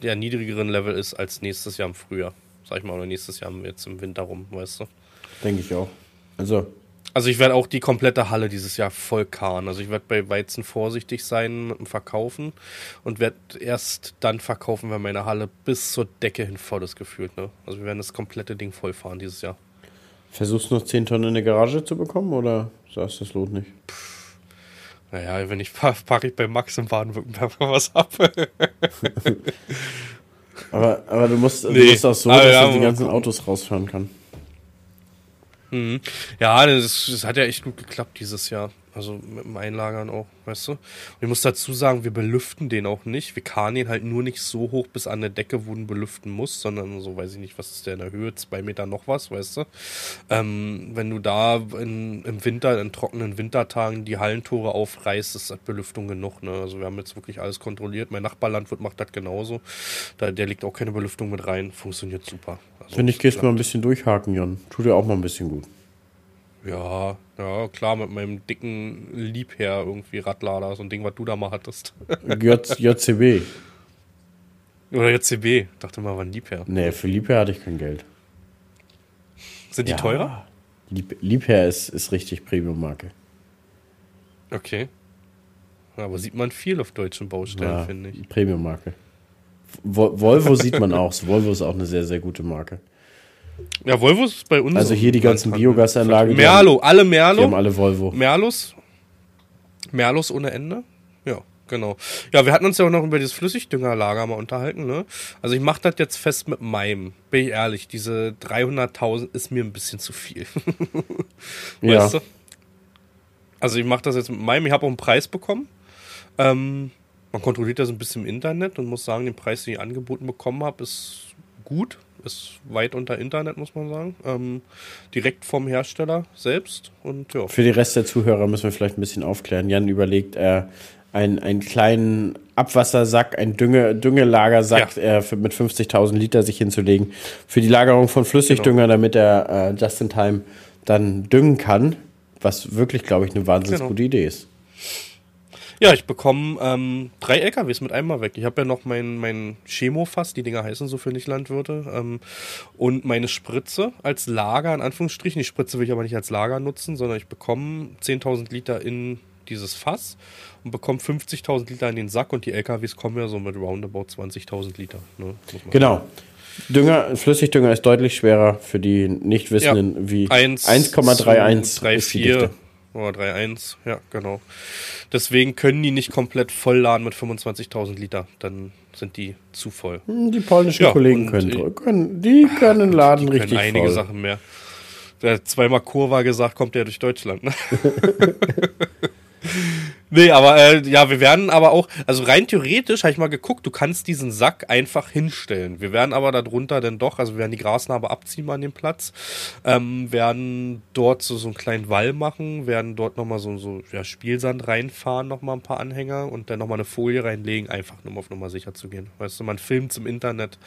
ja, niedrigeren Level ist als nächstes Jahr im Frühjahr. Sag ich mal, oder nächstes Jahr jetzt im Winter rum, weißt du? Denke ich auch. Also, also ich werde auch die komplette Halle dieses Jahr voll karren. Also ich werde bei Weizen vorsichtig sein mit dem Verkaufen und werde erst dann verkaufen, wenn meine Halle bis zur Decke hin voll ist gefühlt. Ne? Also wir werden das komplette Ding voll fahren dieses Jahr. Versuchst du noch 10 Tonnen in der Garage zu bekommen oder sagst du, das lohnt nicht? Pff, naja, wenn ich packe ich bei Max im Baden-Württemberg was ab. aber, aber du musst, nee. du musst auch so, dass ja, die ganzen Autos rausfahren kann. Mhm. Ja, das, das, hat ja echt gut geklappt dieses Jahr. Also mit dem Einlagern auch, weißt du. Und ich muss dazu sagen, wir belüften den auch nicht. Wir karren ihn halt nur nicht so hoch bis an der Decke, wo du belüften musst, sondern so, weiß ich nicht, was ist der in der Höhe, zwei Meter noch was, weißt du. Ähm, wenn du da in, im Winter, in trockenen Wintertagen die Hallentore aufreißt, ist das Belüftung genug, ne. Also wir haben jetzt wirklich alles kontrolliert. Mein Nachbarlandwirt macht das genauso. Da, der legt auch keine Belüftung mit rein. Funktioniert super. Finde ich, gehst mal ein bisschen durchhaken, Jan. Tut dir auch mal ein bisschen gut. Ja, ja, klar, mit meinem dicken Liebherr irgendwie Radlader, so ein Ding, was du da mal hattest. J JCB. Oder JCB, dachte mal, war ein Liebherr. Nee, für Liebherr hatte ich kein Geld. Sind die ja. teurer? Lieb Liebherr ist, ist richtig Premium-Marke. Okay. Aber sieht man viel auf deutschen Baustellen, ja, finde ich. Premium-Marke. Volvo sieht man auch. Volvo ist auch eine sehr, sehr gute Marke. Ja, Volvo ist bei uns. Also hier die ganzen Biogasanlagen. Merlo, alle Merlo. Die haben alle Volvo. Merlos. Merlos ohne Ende. Ja, genau. Ja, wir hatten uns ja auch noch über dieses Flüssigdüngerlager mal unterhalten, ne? Also ich mache das jetzt fest mit meinem. Bin ich ehrlich, diese 300.000 ist mir ein bisschen zu viel. weißt ja. du? Also ich mache das jetzt mit meinem. Ich habe auch einen Preis bekommen. Ähm, man kontrolliert das ein bisschen im Internet und muss sagen, den Preis, den ich angeboten bekommen habe, ist gut ist weit unter Internet, muss man sagen. Ähm, direkt vom Hersteller selbst. Und, ja. Für die Rest der Zuhörer müssen wir vielleicht ein bisschen aufklären. Jan überlegt, äh, einen, einen kleinen Abwassersack, einen Dünge, Düngelagersack ja. äh, mit 50.000 Liter sich hinzulegen. Für die Lagerung von Flüssigdünger, genau. damit er äh, just in time dann düngen kann. Was wirklich, glaube ich, eine wahnsinnig genau. gute Idee ist. Ja, ich bekomme ähm, drei LKWs mit einmal weg. Ich habe ja noch mein, mein Chemofass, die Dinger heißen so für Nicht-Landwirte, ähm, und meine Spritze als Lager, in Anführungsstrichen. Die Spritze will ich aber nicht als Lager nutzen, sondern ich bekomme 10.000 Liter in dieses Fass und bekomme 50.000 Liter in den Sack und die LKWs kommen ja so mit roundabout 20.000 Liter. Ne, genau. Sagen. Dünger, Flüssigdünger ist deutlich schwerer für die Nichtwissenden ja, wie 1,31 ist die Dichte. Oder 3,1, ja, genau. Deswegen können die nicht komplett voll laden mit 25.000 Liter. Dann sind die zu voll. Hm, die polnischen ja, Kollegen können, können, die können laden die können richtig einige voll. Sachen mehr. Der hat zweimal Kurva gesagt, kommt der durch Deutschland. Ne? Nee, aber äh, ja, wir werden aber auch, also rein theoretisch habe ich mal geguckt, du kannst diesen Sack einfach hinstellen. Wir werden aber darunter dann doch, also wir werden die Grasnarbe abziehen an dem Platz, ähm, werden dort so, so einen kleinen Wall machen, werden dort nochmal so, so ja, Spielsand reinfahren, nochmal ein paar Anhänger und dann nochmal eine Folie reinlegen, einfach nur um auf Nummer sicher zu gehen. Weißt du, man filmt im Internet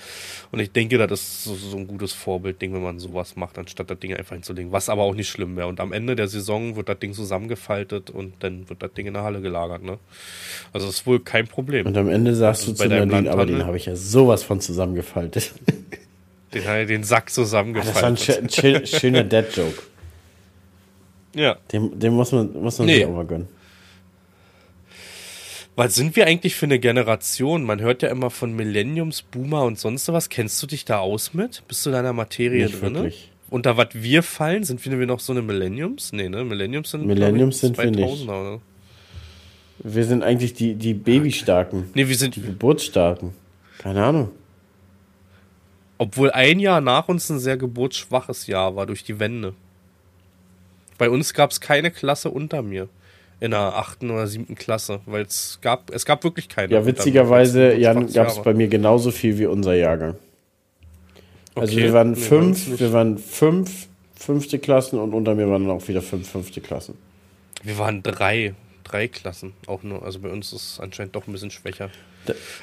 und ich denke, das ist so, so ein gutes Vorbildding, wenn man sowas macht, anstatt das Ding einfach hinzulegen, was aber auch nicht schlimm wäre. Und am Ende der Saison wird das Ding zusammengefaltet und dann wird das Ding in der Halle gelagert. Ne? Also das ist wohl kein Problem. Und am Ende sagst also du zu Nadine, aber den habe ich ja sowas von zusammengefaltet. Den, den Sack zusammengefaltet. Ah, das war ein schön, schöner Dead-Joke. Ja. Den, den muss man, muss man nee. sich auch mal gönnen. Was sind wir eigentlich für eine Generation? Man hört ja immer von Millenniums, Boomer und sonst was. Kennst du dich da aus mit? Bist du deiner Materie Nicht drin? Wirklich. Unter was wir fallen, sind wir noch so eine Millenniums? Nee, ne? Millenniums sind, Millenniums ich, sind wir nicht. Oder? Wir sind eigentlich die, die Babystarken. Nee, wir sind die Geburtsstarken. Keine Ahnung. Obwohl ein Jahr nach uns ein sehr geburtsschwaches Jahr war durch die Wende. Bei uns gab es keine Klasse unter mir. In der achten oder siebten Klasse, weil es gab, es gab wirklich keine. Ja, witzigerweise, Jan, gab es bei mir genauso viel wie unser Jahrgang. Also okay. wir waren fünf, nee, wir waren fünf fünfte Klassen und unter mir waren dann auch wieder fünf fünfte Klassen. Wir waren drei drei Klassen auch nur. Also bei uns ist es anscheinend doch ein bisschen schwächer.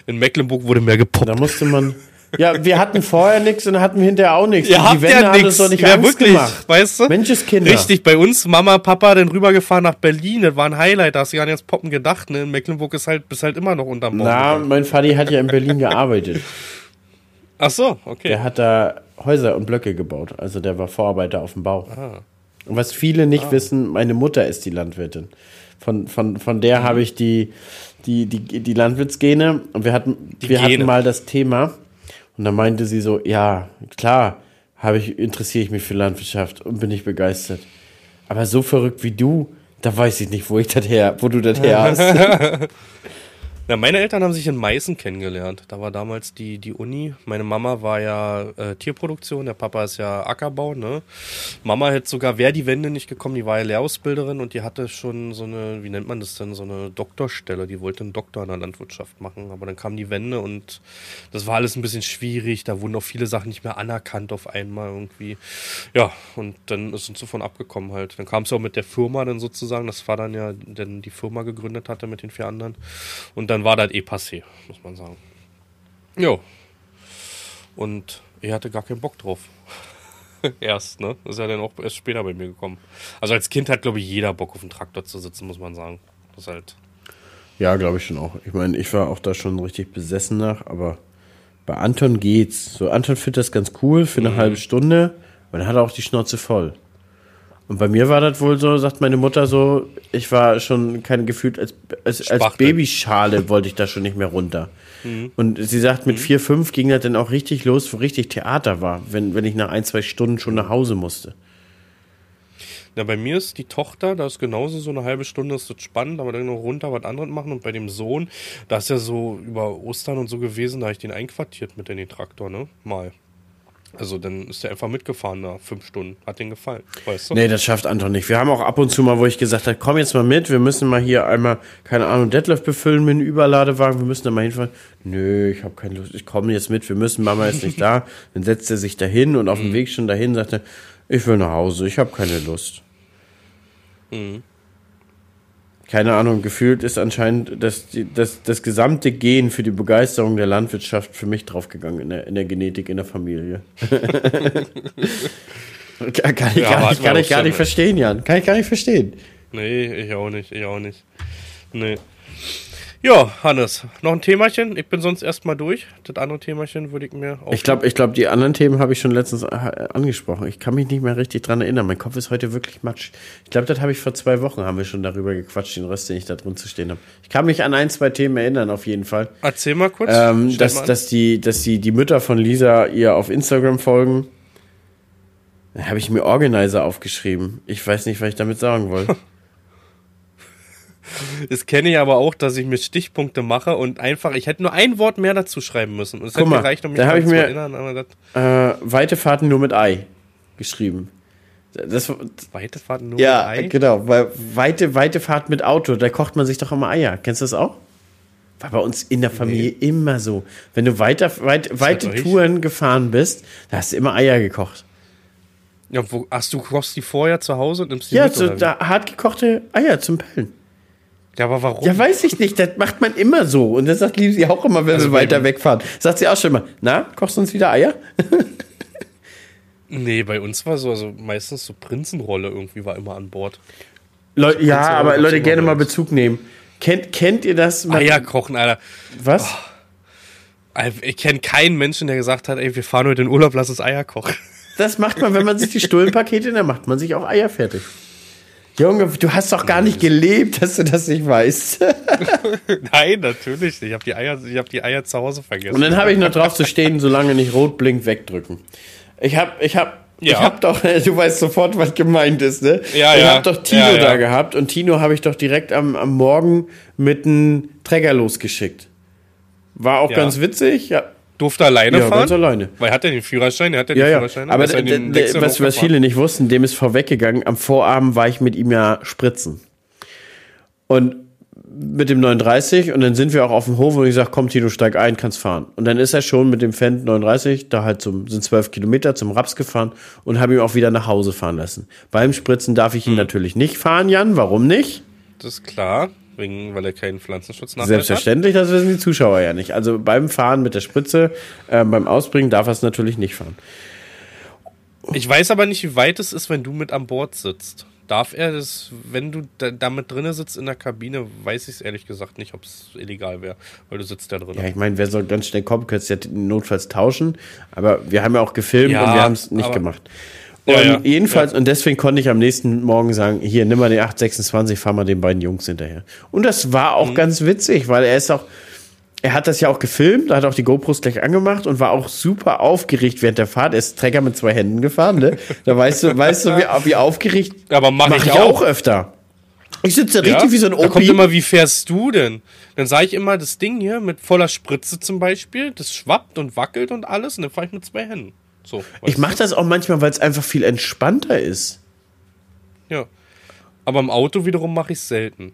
In Mecklenburg wurde mehr gepoppt. Da musste man. Ja, wir hatten vorher nichts und hatten wir hinterher auch nichts. Ihr habt ja nichts. Doch nicht ja, wirklich, gemacht. weißt du? Menscheskinder. Richtig, bei uns Mama, Papa dann rübergefahren nach Berlin. Das war ein Highlight, da hast du gar nicht ans Poppen gedacht. Ne? In Mecklenburg ist halt, bist halt immer noch unterm Baum. Na, mein Vati hat ja in Berlin gearbeitet. Ach so, okay. Der hat da Häuser und Blöcke gebaut. Also der war Vorarbeiter auf dem Bau. Ah. Und was viele nicht ah. wissen, meine Mutter ist die Landwirtin. Von, von, von der habe ich die, die, die, die Landwirtsgene. Und wir hatten, wir hatten mal das Thema. Und da meinte sie so, ja, klar, habe ich, interessiere ich mich für Landwirtschaft und bin ich begeistert. Aber so verrückt wie du, da weiß ich nicht, wo ich das her, wo du das her hast. Ja, meine Eltern haben sich in Meißen kennengelernt. Da war damals die, die Uni. Meine Mama war ja äh, Tierproduktion, der Papa ist ja Ackerbau, ne? Mama hätte sogar, wäre die Wende nicht gekommen, die war ja Lehrausbilderin und die hatte schon so eine, wie nennt man das denn, so eine Doktorstelle. Die wollte einen Doktor in der Landwirtschaft machen. Aber dann kam die Wende und das war alles ein bisschen schwierig. Da wurden auch viele Sachen nicht mehr anerkannt auf einmal irgendwie. Ja, und dann ist uns davon abgekommen halt. Dann kam es ja auch mit der Firma dann sozusagen. Das war dann ja, denn die Firma gegründet hatte mit den vier anderen. Und dann dann war das eh passé, muss man sagen. Jo. Und er hatte gar keinen Bock drauf. erst, ne? ist ja dann auch erst später bei mir gekommen. Also als Kind hat, glaube ich, jeder Bock auf dem Traktor zu sitzen, muss man sagen. Das ist halt. Ja, glaube ich schon auch. Ich meine, ich war auch da schon richtig besessen nach, aber bei Anton geht's. So, Anton findet das ganz cool für eine mhm. halbe Stunde, aber dann hat er auch die Schnauze voll. Und bei mir war das wohl so, sagt meine Mutter so, ich war schon kein gefühlt als, als, als Babyschale wollte ich da schon nicht mehr runter. Mhm. Und sie sagt, mit mhm. vier, fünf ging das dann auch richtig los, wo richtig Theater war, wenn, wenn ich nach ein, zwei Stunden schon nach Hause musste. Ja, bei mir ist die Tochter, da ist genauso so eine halbe Stunde, ist das spannend, aber dann noch runter was anderes machen. Und bei dem Sohn, da ist ja so über Ostern und so gewesen, da habe ich den einquartiert mit in den Traktor, ne? Mal. Also dann ist er einfach mitgefahren nach fünf Stunden. Hat den gefallen, weißt du? Nee, das schafft Anton nicht. Wir haben auch ab und zu mal, wo ich gesagt habe, komm jetzt mal mit, wir müssen mal hier einmal, keine Ahnung, Detlef befüllen mit einem Überladewagen, wir müssen da mal hinfahren. Nö, ich habe keine Lust, ich komme jetzt mit, wir müssen, Mama ist nicht da. Dann setzt er sich dahin und auf dem mhm. Weg schon dahin sagt er, ich will nach Hause, ich habe keine Lust. Mhm keine Ahnung, gefühlt ist anscheinend das, das, das gesamte Gen für die Begeisterung der Landwirtschaft für mich draufgegangen in der, in der Genetik, in der Familie. kann, kann, ich, ja, gar, nicht, kann ich gar nicht verstehen, Jan. Kann ich gar nicht verstehen. Nee, ich auch nicht, ich auch nicht. Nee. Ja, Hannes, noch ein Themachen? Ich bin sonst erstmal durch. Das andere Themachen würde ich mir auch. Ich glaube, ich glaub, die anderen Themen habe ich schon letztens äh, angesprochen. Ich kann mich nicht mehr richtig dran erinnern. Mein Kopf ist heute wirklich matsch. Ich glaube, das habe ich vor zwei Wochen, haben wir schon darüber gequatscht, den Rest, den ich da drin zu stehen habe. Ich kann mich an ein, zwei Themen erinnern, auf jeden Fall. Erzähl mal kurz. Ähm, dass, dass, die, dass die, die Mütter von Lisa ihr auf Instagram folgen. Da habe ich mir Organizer aufgeschrieben. Ich weiß nicht, was ich damit sagen wollte. Das kenne ich aber auch, dass ich mir Stichpunkte mache und einfach, ich hätte nur ein Wort mehr dazu schreiben müssen. Und es hätte mal, gereicht, um mich da ich mir, zu erinnern. Aber das äh, weite Fahrten nur mit Ei geschrieben. Das, weite Fahrt nur ja, Ei? genau, weil weite, weite Fahrt mit Auto, da kocht man sich doch immer Eier. Kennst du das auch? War bei uns in der Familie nee. immer so. Wenn du weiter, weit, weite Touren gefahren bist, da hast du immer Eier gekocht. Ja, wo, hast du kochst die vorher zu Hause und nimmst die ja, mit? Ja, so, da hart gekochte Eier zum Pellen. Ja, aber warum? Ja, weiß ich nicht. Das macht man immer so. Und das sagt sie auch immer, wenn also wir weiter wegfahren. Sagt sie auch schon mal, na, kochst du uns wieder Eier? nee, bei uns war so, also meistens so Prinzenrolle irgendwie war immer an Bord. Leu so ja, aber Leute, gerne mal Bezug nehmen. Kennt, kennt ihr das? Eier kochen, Alter. Was? Oh. Ich kenne keinen Menschen, der gesagt hat, ey, wir fahren heute in Urlaub, lass uns Eier kochen. Das macht man, wenn man sich die Stullenpakete, dann macht man sich auch Eier fertig. Junge, du hast doch gar nicht gelebt, dass du das nicht weißt. Nein, natürlich nicht. Ich habe die, Eier, hab die Eier zu Hause vergessen. Und dann habe ich noch drauf zu stehen, solange nicht rot blinkt, wegdrücken. Ich habe ich hab, ja. ich hab doch, du weißt sofort, was gemeint ist, ne? Ja, ich ja. habe doch Tino ja. da gehabt und Tino habe ich doch direkt am, am Morgen mit einem Träger losgeschickt. War auch ganz witzig. Ja, Durfte alleine ja, fahren? ganz alleine. Weil er hat ja den Führerschein, er hat ja, ja den ja. Führerschein. Aber was, was viele nicht wussten, dem ist vorweggegangen, am Vorabend war ich mit ihm ja spritzen. Und mit dem 39 und dann sind wir auch auf dem Hof und ich sage, komm Tino, steig ein, kannst fahren. Und dann ist er schon mit dem Fendt 39, da halt zum, sind zwölf Kilometer zum Raps gefahren und habe ihn auch wieder nach Hause fahren lassen. Beim Spritzen darf ich ihn hm. natürlich nicht fahren, Jan, warum nicht? Das ist klar. Wegen, weil er keinen Pflanzenschutz nachweist Selbstverständlich, hat? das wissen die Zuschauer ja nicht. Also beim Fahren mit der Spritze, äh, beim Ausbringen darf er es natürlich nicht fahren. Ich weiß aber nicht, wie weit es ist, wenn du mit an Bord sitzt. Darf er das, wenn du da, damit drinne sitzt in der Kabine, weiß ich es ehrlich gesagt nicht, ob es illegal wäre, weil du sitzt da drin. Ja, ich meine, wer soll ganz schnell kommen, könntest ja notfalls tauschen, aber wir haben ja auch gefilmt ja, und wir haben es nicht gemacht. Ja, ja. jedenfalls, ja. und deswegen konnte ich am nächsten Morgen sagen, hier, nimm mal den 826, fahr mal den beiden Jungs hinterher. Und das war auch mhm. ganz witzig, weil er ist auch, er hat das ja auch gefilmt, hat auch die GoPros gleich angemacht und war auch super aufgeregt während der Fahrt. Er ist Trecker mit zwei Händen gefahren, ne? Da weißt du, weißt du, wie, wie aufgeregt. Aber mach, mach ich, ich auch. auch öfter. Ich sitze richtig ja? wie so ein Opi. Da kommt immer, wie fährst du denn? Dann sage ich immer, das Ding hier mit voller Spritze zum Beispiel, das schwappt und wackelt und alles und dann fahre ich mit zwei Händen. So, ich mache das auch manchmal, weil es einfach viel entspannter ist. Ja. Aber im Auto wiederum mache ich es selten.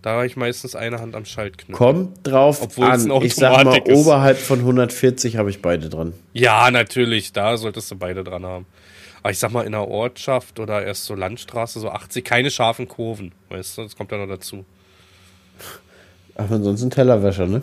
Da habe ich meistens eine Hand am Schaltknopf. Kommt drauf Obwohl an. ich sag mal, ist. oberhalb von 140 habe ich beide dran. Ja, natürlich. Da solltest du beide dran haben. Aber ich sag mal, in der Ortschaft oder erst so Landstraße, so 80, keine scharfen Kurven. Weißt du, das kommt ja noch dazu. Aber ansonsten Tellerwäscher, ne?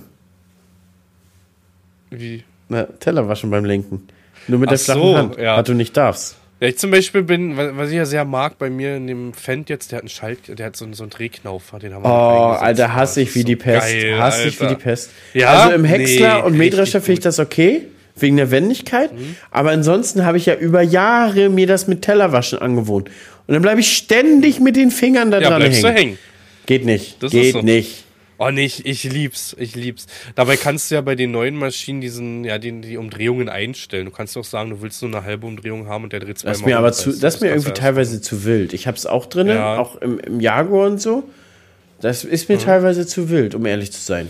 Wie? Na, Tellerwaschen beim Lenken. Nur mit Ach der flachen so, Hand, ja. was du nicht darfst. Ja, ich zum Beispiel bin, was ich ja sehr mag bei mir in dem Fendt jetzt, der hat einen Schalt, der hat so, so einen Drehknauf, den haben wir Oh, Alter, hasse ich wie so die Pest. Geil, hasse ich wie die Pest. Ja? Also im Häcksler nee, und Mähdrescher finde ich das okay, wegen der Wendigkeit. Mhm. Aber ansonsten habe ich ja über Jahre mir das mit Tellerwaschen angewohnt. Und dann bleibe ich ständig mit den Fingern da ja, dran hängen. Hängen. Geht nicht. Das Geht so. nicht. Oh nee, ich, ich lieb's, ich lieb's. Dabei kannst du ja bei den neuen Maschinen diesen, ja, die, die Umdrehungen einstellen. Du kannst doch sagen, du willst nur eine halbe Umdrehung haben und der dreht zweimal. Das ist mir aber zu, das, das ist mir irgendwie teilweise zu wild. Ich hab's auch drin, ja. auch im, im Jaguar und so. Das ist mir mhm. teilweise zu wild, um ehrlich zu sein.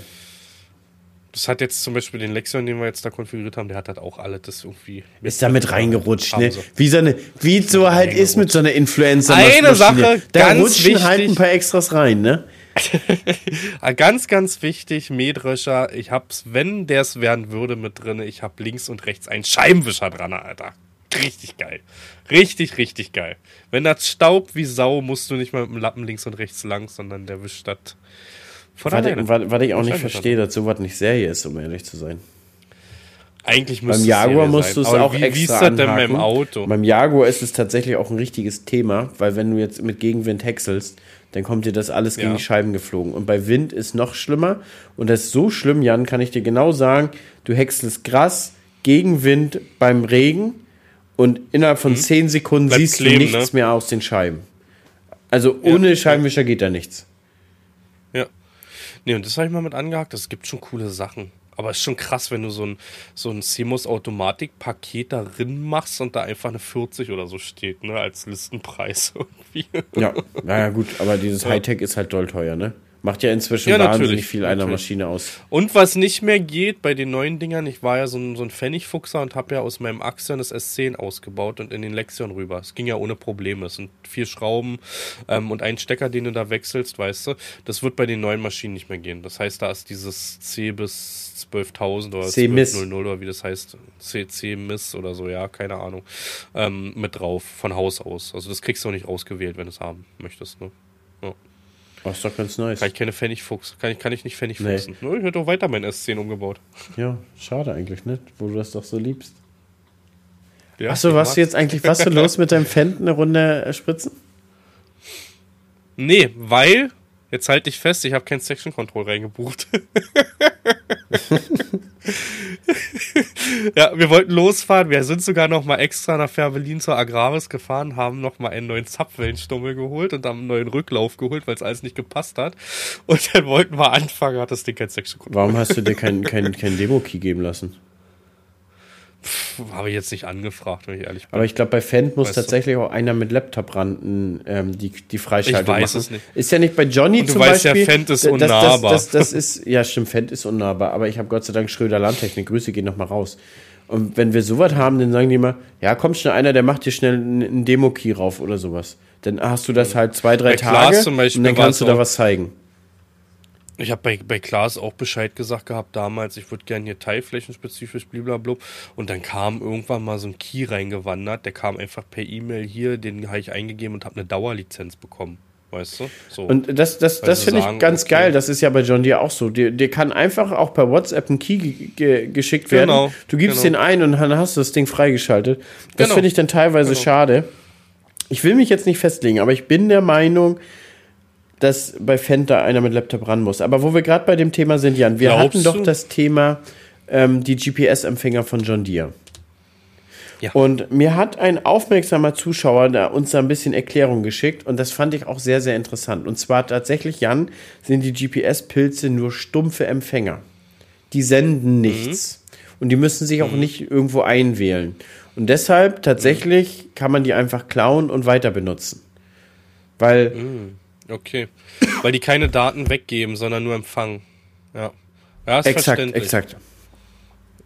Das hat jetzt zum Beispiel den Lexion, den wir jetzt da konfiguriert haben, der hat halt auch alles das irgendwie. Ist damit reingerutscht, ne? Wie so eine, wie so halt ist mit so einer Influencer. Eine Sache, da ganz rutschen wichtig. halt ein paar Extras rein, ne? ganz, ganz wichtig, Mähdrescher. Ich hab's, wenn der es werden würde, mit drin. Ich hab links und rechts einen Scheibenwischer dran, Alter. Richtig geil. Richtig, richtig geil. Wenn das staubt wie Sau, musst du nicht mal mit dem Lappen links und rechts lang, sondern der wischt das von was, was, was ich auch nicht verstehe, dass sowas nicht Serie ist, um ehrlich zu sein. Eigentlich Beim Jaguar musst du es auch wie, extra Wie ist das denn beim Auto? Beim Jaguar ist es tatsächlich auch ein richtiges Thema, weil wenn du jetzt mit Gegenwind häckselst, dann kommt dir das alles gegen ja. die Scheiben geflogen. Und bei Wind ist noch schlimmer. Und das ist so schlimm, Jan, kann ich dir genau sagen. Du häckselst Gras gegen Wind beim Regen und innerhalb von mhm. 10 Sekunden Bleib's siehst leben, du nichts ne? mehr aus den Scheiben. Also ohne ja. Scheibenwischer geht da nichts. Ja. Nee, und das habe ich mal mit angehakt. Es gibt schon coole Sachen. Aber es ist schon krass, wenn du so ein, so ein CMOS-Automatik-Paket da drin machst und da einfach eine 40 oder so steht, ne, als Listenpreis irgendwie. Ja, naja, gut, aber dieses Hightech ist halt doll teuer, ne? Macht ja inzwischen ja, wahnsinnig viel einer natürlich. Maschine aus. Und was nicht mehr geht bei den neuen Dingern, ich war ja so ein, so ein Pfennigfuchser und habe ja aus meinem Axion das S10 ausgebaut und in den Lexion rüber. Es ging ja ohne Probleme. Es sind vier Schrauben ähm, und ein Stecker, den du da wechselst, weißt du. Das wird bei den neuen Maschinen nicht mehr gehen. Das heißt, da ist dieses C bis 12.000 oder 12.00 oder wie das heißt. C, miss oder so, ja, keine Ahnung. Ähm, mit drauf, von Haus aus. Also das kriegst du auch nicht rausgewählt, wenn du es haben möchtest, ne? Ja. Oh, ist doch ganz nice. Kann ich keine Pfennigfuchs. Kann ich, kann ich nicht Pfennigfuchsen. Nee. Ich hätte auch weiter mein S10 umgebaut. Ja, schade eigentlich, nicht? Wo du das doch so liebst. Ja, Achso, warst du jetzt eigentlich, was du los mit deinem Fendt eine Runde äh, spritzen? Nee, weil Jetzt halte dich fest, ich habe kein Section Control reingebucht. ja, wir wollten losfahren. Wir sind sogar noch mal extra nach Färbelin zur Agraris gefahren, haben noch mal einen neuen Zapfwellenstummel geholt und haben einen neuen Rücklauf geholt, weil es alles nicht gepasst hat. Und dann wollten wir anfangen, hat das Ding kein Section Control. Warum hast du dir kein, kein, kein Demo-Key geben lassen? Habe ich jetzt nicht angefragt, wenn ich ehrlich bin. Aber ich glaube, bei Fendt muss weißt tatsächlich du? auch einer mit Laptop ran ähm, die, die Freischaltung ich weiß machen. Es nicht. Ist ja nicht bei Johnny Und du zum weißt Beispiel. Ja, Fendt ist unnahbar. Das, das, das, das, ist, ja, stimmt, Fendt ist unnahbar. Aber ich habe Gott sei Dank Schröder Landtechnik. Grüße gehen nochmal raus. Und wenn wir sowas haben, dann sagen die immer, ja, kommt schnell einer, der macht dir schnell einen Demo-Key rauf oder sowas. Dann hast du das halt zwei, drei bei Tage und dann kannst du da was zeigen. Ich habe bei, bei Klaas auch Bescheid gesagt gehabt damals, ich würde gerne hier teilflächenspezifisch blablabla. Und dann kam irgendwann mal so ein Key reingewandert, der kam einfach per E-Mail hier, den habe ich eingegeben und habe eine Dauerlizenz bekommen. Weißt du? So. Und das, das, das finde ich ganz okay. geil. Das ist ja bei John Deere auch so. Dir, dir kann einfach auch per WhatsApp ein Key ge geschickt werden. Genau, du gibst genau. den ein und dann hast du das Ding freigeschaltet. Das genau. finde ich dann teilweise genau. schade. Ich will mich jetzt nicht festlegen, aber ich bin der Meinung, dass bei Fendt einer mit Laptop ran muss. Aber wo wir gerade bei dem Thema sind, Jan, wir Glaubst hatten doch du? das Thema ähm, die GPS-Empfänger von John Deere. Ja. Und mir hat ein aufmerksamer Zuschauer da uns da ein bisschen Erklärung geschickt und das fand ich auch sehr, sehr interessant. Und zwar tatsächlich, Jan, sind die GPS-Pilze nur stumpfe Empfänger. Die senden mhm. nichts. Mhm. Und die müssen sich auch mhm. nicht irgendwo einwählen. Und deshalb tatsächlich mhm. kann man die einfach klauen und weiter benutzen. Weil mhm. Okay. Weil die keine Daten weggeben, sondern nur empfangen. Ja. Ja, ist exakt, verständlich. Exakt.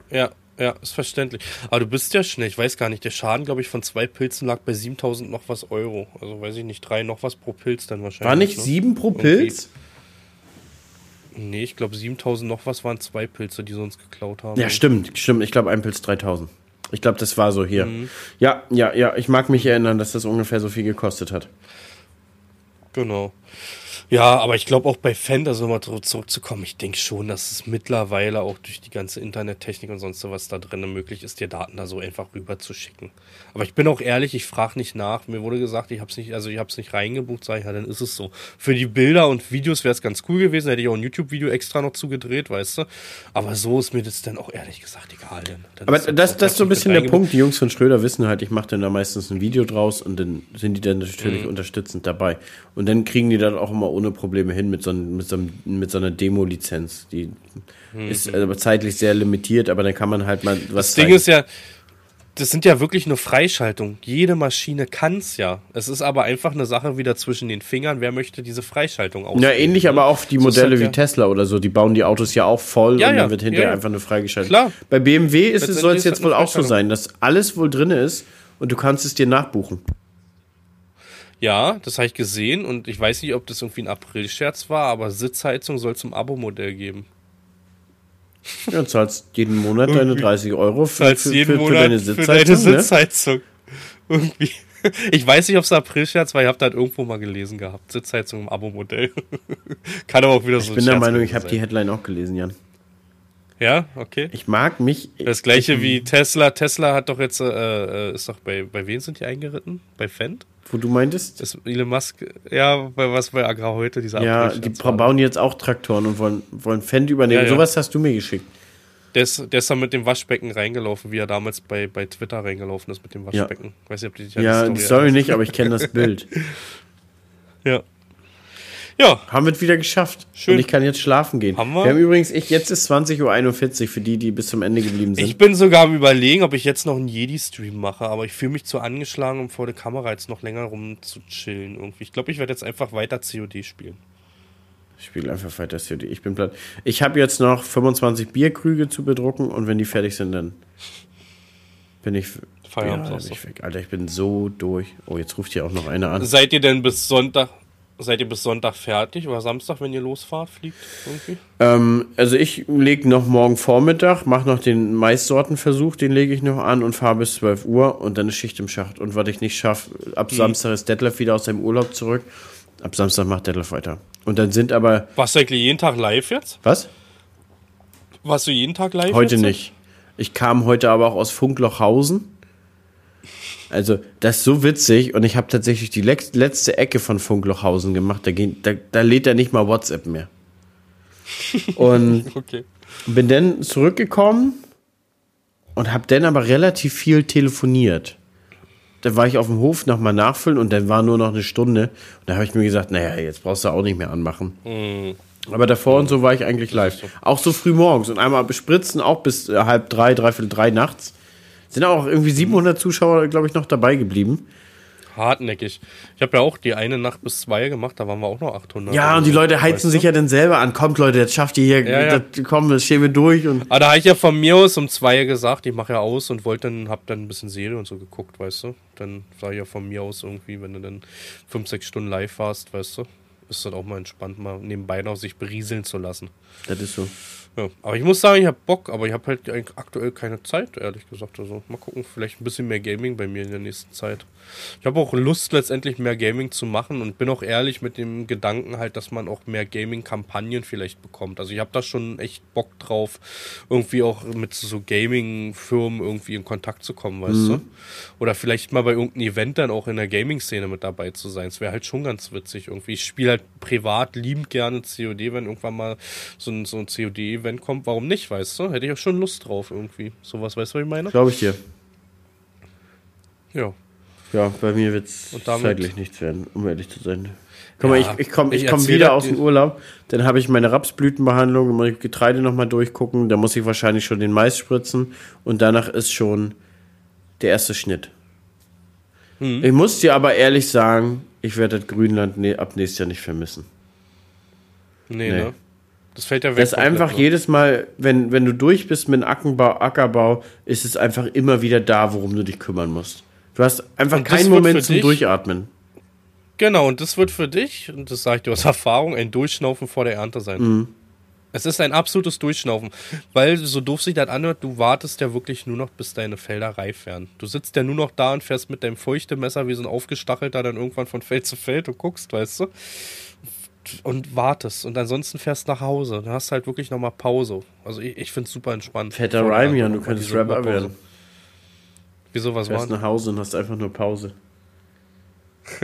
Ja, ja, ist verständlich. Aber du bist ja schnell, ich weiß gar nicht, der Schaden, glaube ich, von zwei Pilzen lag bei 7000 noch was Euro. Also weiß ich nicht, drei noch was pro Pilz dann wahrscheinlich. War nicht ne? sieben pro Pilz? Irgendwie. Nee, ich glaube 7000 noch was waren zwei Pilze, die sie uns geklaut haben. Ja, stimmt, stimmt. Ich glaube ein Pilz 3000. Ich glaube, das war so hier. Mhm. Ja, ja, ja. Ich mag mich erinnern, dass das ungefähr so viel gekostet hat. Genau. Ja, aber ich glaube auch bei Fan, also nochmal zurückzukommen, ich denke schon, dass es mittlerweile auch durch die ganze Internettechnik und sonst was da drin möglich ist, dir Daten da so einfach rüber zu schicken. Aber ich bin auch ehrlich, ich frage nicht nach. Mir wurde gesagt, ich habe es nicht, also ich habe es nicht reingebucht, sage ich, ja, dann ist es so. Für die Bilder und Videos wäre es ganz cool gewesen, hätte ich auch ein YouTube-Video extra noch zugedreht, weißt du. Aber so ist mir das dann auch ehrlich gesagt egal. Dann, dann aber das, das ist so ein bisschen der Punkt. Die Jungs von Schröder wissen halt, ich mache dann da meistens ein Video draus und dann sind die dann natürlich mhm. unterstützend dabei. Und dann kriegen die das auch immer ohne Probleme hin mit so, mit so, mit so einer Demo-Lizenz. Die mhm. ist aber zeitlich sehr limitiert, aber dann kann man halt mal was. Das zeigen. Ding ist ja, das sind ja wirklich nur Freischaltungen. Jede Maschine kann es ja. Es ist aber einfach eine Sache wieder zwischen den Fingern. Wer möchte diese Freischaltung ausführen? Ja, ähnlich ne? aber auch die Modelle halt wie ja Tesla oder so. Die bauen die Autos ja auch voll ja, und dann wird hinterher ja, einfach nur freigeschaltet. Klar. Bei BMW soll es jetzt wohl auch so sein, dass alles wohl drin ist und du kannst es dir nachbuchen. Ja, das habe ich gesehen und ich weiß nicht, ob das irgendwie ein April-Scherz war, aber Sitzheizung soll es im Abo-Modell geben. Ja, zahlst jeden Monat deine 30 Euro für, für, jeden für, Monat für deine Sitzheizung. Für deine Sitzheizung. Ne? Irgendwie. Ich weiß nicht, ob es April-Scherz war, ich habe da halt irgendwo mal gelesen gehabt. Sitzheizung im Abo-Modell. Kann aber auch wieder ich so Ich bin der Meinung, ich habe die Headline auch gelesen, Jan. Ja, okay. Ich mag mich. Das gleiche wie Tesla. Tesla hat doch jetzt, äh, äh, ist doch bei, bei wem sind die eingeritten? Bei Fendt? Wo du meintest? Das Elon Musk, ja, bei was bei Agrar heute, dieser Ja, die bauen jetzt auch Traktoren und wollen, wollen Fendt übernehmen. Ja, ja. Sowas hast du mir geschickt. Der ist, der ist dann mit dem Waschbecken reingelaufen, wie er damals bei, bei Twitter reingelaufen ist mit dem Waschbecken. Ja. Weiß nicht, ob die, ja, die Story, Story nicht, aber ich kenne das Bild. ja. Ja. Haben wir es wieder geschafft. Schön. Und ich kann jetzt schlafen gehen. Haben wir? Wir haben übrigens, ich, jetzt ist 20.41 Uhr für die, die bis zum Ende geblieben sind. Ich bin sogar am überlegen, ob ich jetzt noch einen Jedi-Stream mache, aber ich fühle mich zu angeschlagen, um vor der Kamera jetzt noch länger rum zu chillen irgendwie. Ich glaube, ich werde jetzt einfach weiter COD spielen. Ich spiele einfach weiter COD. Ich bin platt. Ich habe jetzt noch 25 Bierkrüge zu bedrucken und wenn die fertig sind, dann bin ich, Feierabend. ja, bin ich weg. Alter, ich bin so durch. Oh, jetzt ruft hier auch noch einer an. Seid ihr denn bis Sonntag, seid ihr bis Sonntag fertig oder Samstag, wenn ihr losfahrt, fliegt irgendwie? Ähm, also ich lege noch morgen Vormittag, mache noch den Maissortenversuch, den lege ich noch an und fahre bis 12 Uhr und dann ist Schicht im Schacht. Und was ich nicht schaffe, ab Samstag ist Detlef wieder aus seinem Urlaub zurück. Ab Samstag macht Detlef weiter. Und dann sind aber, Warst du eigentlich jeden Tag live jetzt? was? Warst du jeden Tag live? Heute jetzt? nicht. Ich kam heute aber auch aus Funklochhausen. Also, das ist so witzig und ich habe tatsächlich die letzte Ecke von Funklochhausen gemacht. Da, geht, da, da lädt er nicht mal WhatsApp mehr. Und Okay. bin dann zurückgekommen und habe dann aber relativ viel telefoniert. Da war ich auf dem Hof nochmal nachfüllen und dann war nur noch eine Stunde. Und da habe ich mir gesagt, naja, jetzt brauchst du auch nicht mehr anmachen. Aber davor und so war ich eigentlich live. Auch so früh morgens und einmal bespritzen, auch bis äh, halb drei, dreiviertel drei nachts. Sind auch irgendwie 700 Zuschauer, glaube ich, noch dabei geblieben. Hartnäckig. Ich habe ja auch die eine Nacht bis zwei gemacht, da waren wir auch noch 800. Ja, und die Leute heizen sich ja dann selber an. Kommt, Leute, jetzt schafft ihr hier, Ja, ja. Das, komm, das stehen wir durch. Und Aber da habe ich ja von mir aus um zwei gesagt, ich mache ja aus und wollte dann, hab dann ein bisschen Serie und so geguckt, weißt du. Dann sage ich ja von mir aus irgendwie, wenn du dann fünf, sechs Stunden live warst, weißt du, ist das auch mal entspannt, mal nebenbei noch sich berieseln zu lassen. das ist so. Ja, aber ich muss sagen, ich habe Bock, aber ich habe halt aktuell keine Zeit, ehrlich gesagt. Also mal gucken, vielleicht ein bisschen mehr Gaming bei mir in der nächsten Zeit. Ich habe auch Lust, letztendlich mehr Gaming zu machen und bin auch ehrlich mit dem Gedanken halt, dass man auch mehr Gaming-Kampagnen vielleicht bekommt. Also ich habe da schon echt Bock drauf, irgendwie auch mit so Gaming-Firmen irgendwie in Kontakt zu kommen, weißt du? Oder vielleicht mal bei irgendeinem Event dann auch in der Gaming-Szene mit dabei zu sein. Es wäre halt schon ganz witzig irgendwie. Ich spiele halt privat liebend gerne COD, wenn irgendwann mal so ein, so ein COD-Event kommt. Warum nicht, weißt du? Hätte ich auch schon Lust drauf irgendwie. Sowas, weißt du, was ich meine? Glaube ich dir. Ja. Ja, bei mir wird es zeitlich nichts werden, um ehrlich zu sein. Guck mal, Ja, ich, ich komme ich komm wieder aus dem Urlaub, dann habe ich meine Rapsblütenbehandlung, dann muss ich Getreide nochmal durchgucken, da muss ich wahrscheinlich schon den Mais spritzen und danach ist schon der erste Schnitt. Hm. Ich muss dir aber ehrlich sagen, ich werde das Grünland ne, ab nächstes Jahr nicht vermissen. Nee, Nee. ne? Das fällt ja weg. Das ist einfach ne? jedes Mal, wenn, wenn du durch bist mit Ackerbau, Ackerbau, ist es einfach immer wieder da, worum du dich kümmern musst. Du hast einfach keinen Moment zum dich- Durchatmen. Genau, und das wird für dich, und das sage ich dir aus Erfahrung, ein Durchschnaufen vor der Ernte sein. Mhm. Es ist ein absolutes Durchschnaufen, weil so doof sich das anhört, du wartest ja wirklich nur noch, bis deine Felder reif werden. Du sitzt ja nur noch da und fährst mit deinem Feuchtemesser wie so ein aufgestachelter dann irgendwann von Feld zu Feld und guckst, weißt du? Und wartest. Und ansonsten fährst nach Hause. Dann hast du halt wirklich nochmal Pause. Also ich, ich finde es super entspannt. Fetter Rhyme, Jan, du könntest Rapper werden. Wieso, was Du war fährst denn? nach Hause und hast einfach nur Pause.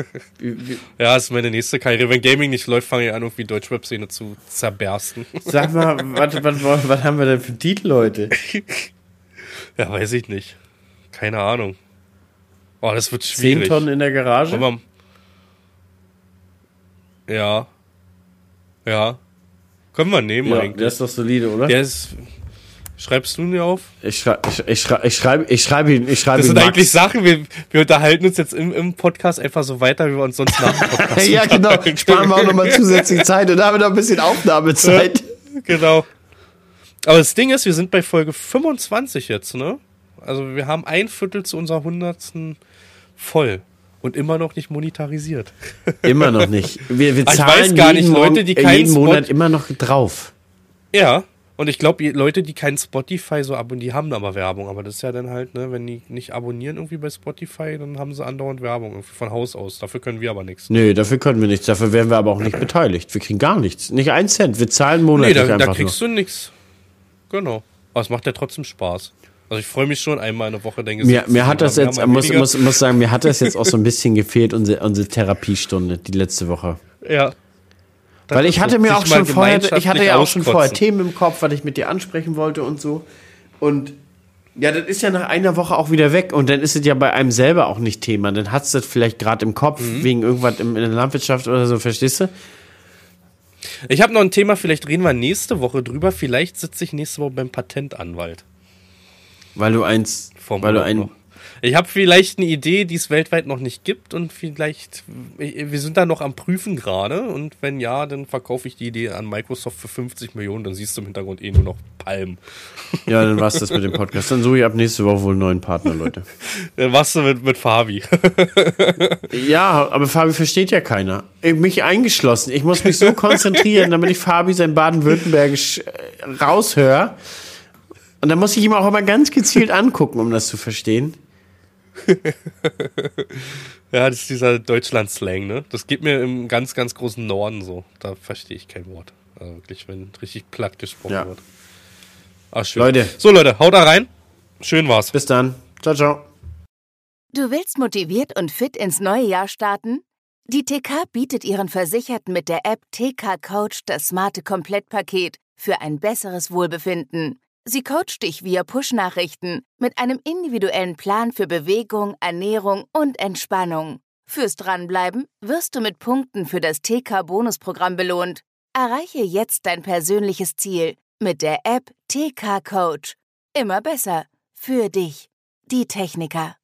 Ja, das ist meine nächste Karriere. Wenn Gaming nicht läuft, fange ich an, irgendwie Deutschrap-Szene zu zerbersten. Sag mal, was, was, was, haben wir denn für einen Titel heute? Ja, weiß ich nicht. Keine Ahnung. Oh, das wird Zehn schwierig. Tonnen in der Garage? Ja. Ja. Können wir nehmen ja, eigentlich. der ist doch solide, oder? Der ist. Schreibst du ihn dir auf? Ich schreibe ich, ich schrei, ich schreib, ich schreib ihn, ich schreibe Das ihn sind Max. eigentlich Sachen, wir, wir unterhalten uns jetzt im, im Podcast einfach so weiter, wie wir uns sonst nach dem Podcast ja, genau. Sparen wir auch nochmal zusätzlich Zeit und haben noch ein bisschen Aufnahmezeit. Genau. Aber das Ding ist, wir sind bei Folge 25 jetzt, ne? Also wir haben ein Viertel zu unserer hundertsten voll und immer noch nicht monetarisiert. Immer noch nicht. Wir, wir Ah, ich zahlen weiß gar jeden, nicht, Leute, die keinen jeden Monat Spot- immer noch drauf. Ja, und ich glaube, Leute, die kein Spotify so abonnieren, die haben aber Werbung. Aber das ist ja dann halt, ne, wenn die nicht abonnieren irgendwie bei Spotify, dann haben sie andauernd Werbung von Haus aus. Dafür können wir aber nichts. Nö, dafür können wir nichts. Dafür werden wir aber auch nicht beteiligt. Wir kriegen gar nichts. Nicht einen Cent. Wir zahlen monatlich Nee, da, einfach da kriegst du nichts. Genau. Aber es macht ja trotzdem Spaß. Also ich freue mich schon einmal eine Woche, denke nur. Mir, mir hat das jetzt, muss, weniger. muss, muss sagen, mir hat das jetzt auch so ein bisschen gefehlt, unsere, unsere Therapiestunde, die letzte Woche. Ja. Weil ich hatte mir auch schon vorher, ich hatte ja auch schon vorher. Themen im Kopf, was ich mit dir ansprechen wollte und so. Und ja, das ist ja nach einer Woche auch wieder weg und dann ist es ja bei einem selber auch nicht Thema. Dann hast du das vielleicht gerade im Kopf Mhm. wegen irgendwas in, in der Landwirtschaft oder so, verstehst du? Ich habe noch ein Thema, vielleicht reden wir nächste Woche drüber. Vielleicht sitze ich nächste Woche beim Patentanwalt. Weil du eins, Vom weil du ein, noch. Ich habe vielleicht eine Idee, die es weltweit noch nicht gibt und vielleicht, wir sind da noch am Prüfen gerade und wenn ja, dann verkaufe ich die Idee an Microsoft für 50 Millionen, dann siehst du im Hintergrund eh nur noch Palmen. Ja, dann war's das mit dem Podcast. Dann suche ich ab nächste Woche wohl einen neuen Partner, Leute. dann warst du mit, mit Fabi. ja, aber Fabi versteht ja keiner. Mich eingeschlossen. Ich muss mich so konzentrieren, damit ich Fabi sein Baden-Württembergisch äh, raushöre. Und dann muss ich ihm auch immer ganz gezielt angucken, um das zu verstehen. ja, das ist dieser Deutschland-Slang, ne? Das geht mir im ganz, ganz großen Norden so. Da verstehe ich kein Wort. Also wirklich, wenn richtig platt gesprochen ja. wird. Ach, schön. Leute. So, Leute, haut da rein. Schön war's. Bis dann. Ciao, ciao. Du willst motiviert und fit ins neue Jahr starten? Die TK bietet ihren Versicherten mit der App TK Coach das smarte Komplettpaket für ein besseres Wohlbefinden. Sie coacht dich via Push-Nachrichten mit einem individuellen Plan für Bewegung, Ernährung und Entspannung. Fürs Dranbleiben wirst du mit Punkten für das TK-Bonusprogramm belohnt. Erreiche jetzt dein persönliches Ziel mit der App TK Coach. Immer besser. Für dich. Die Techniker.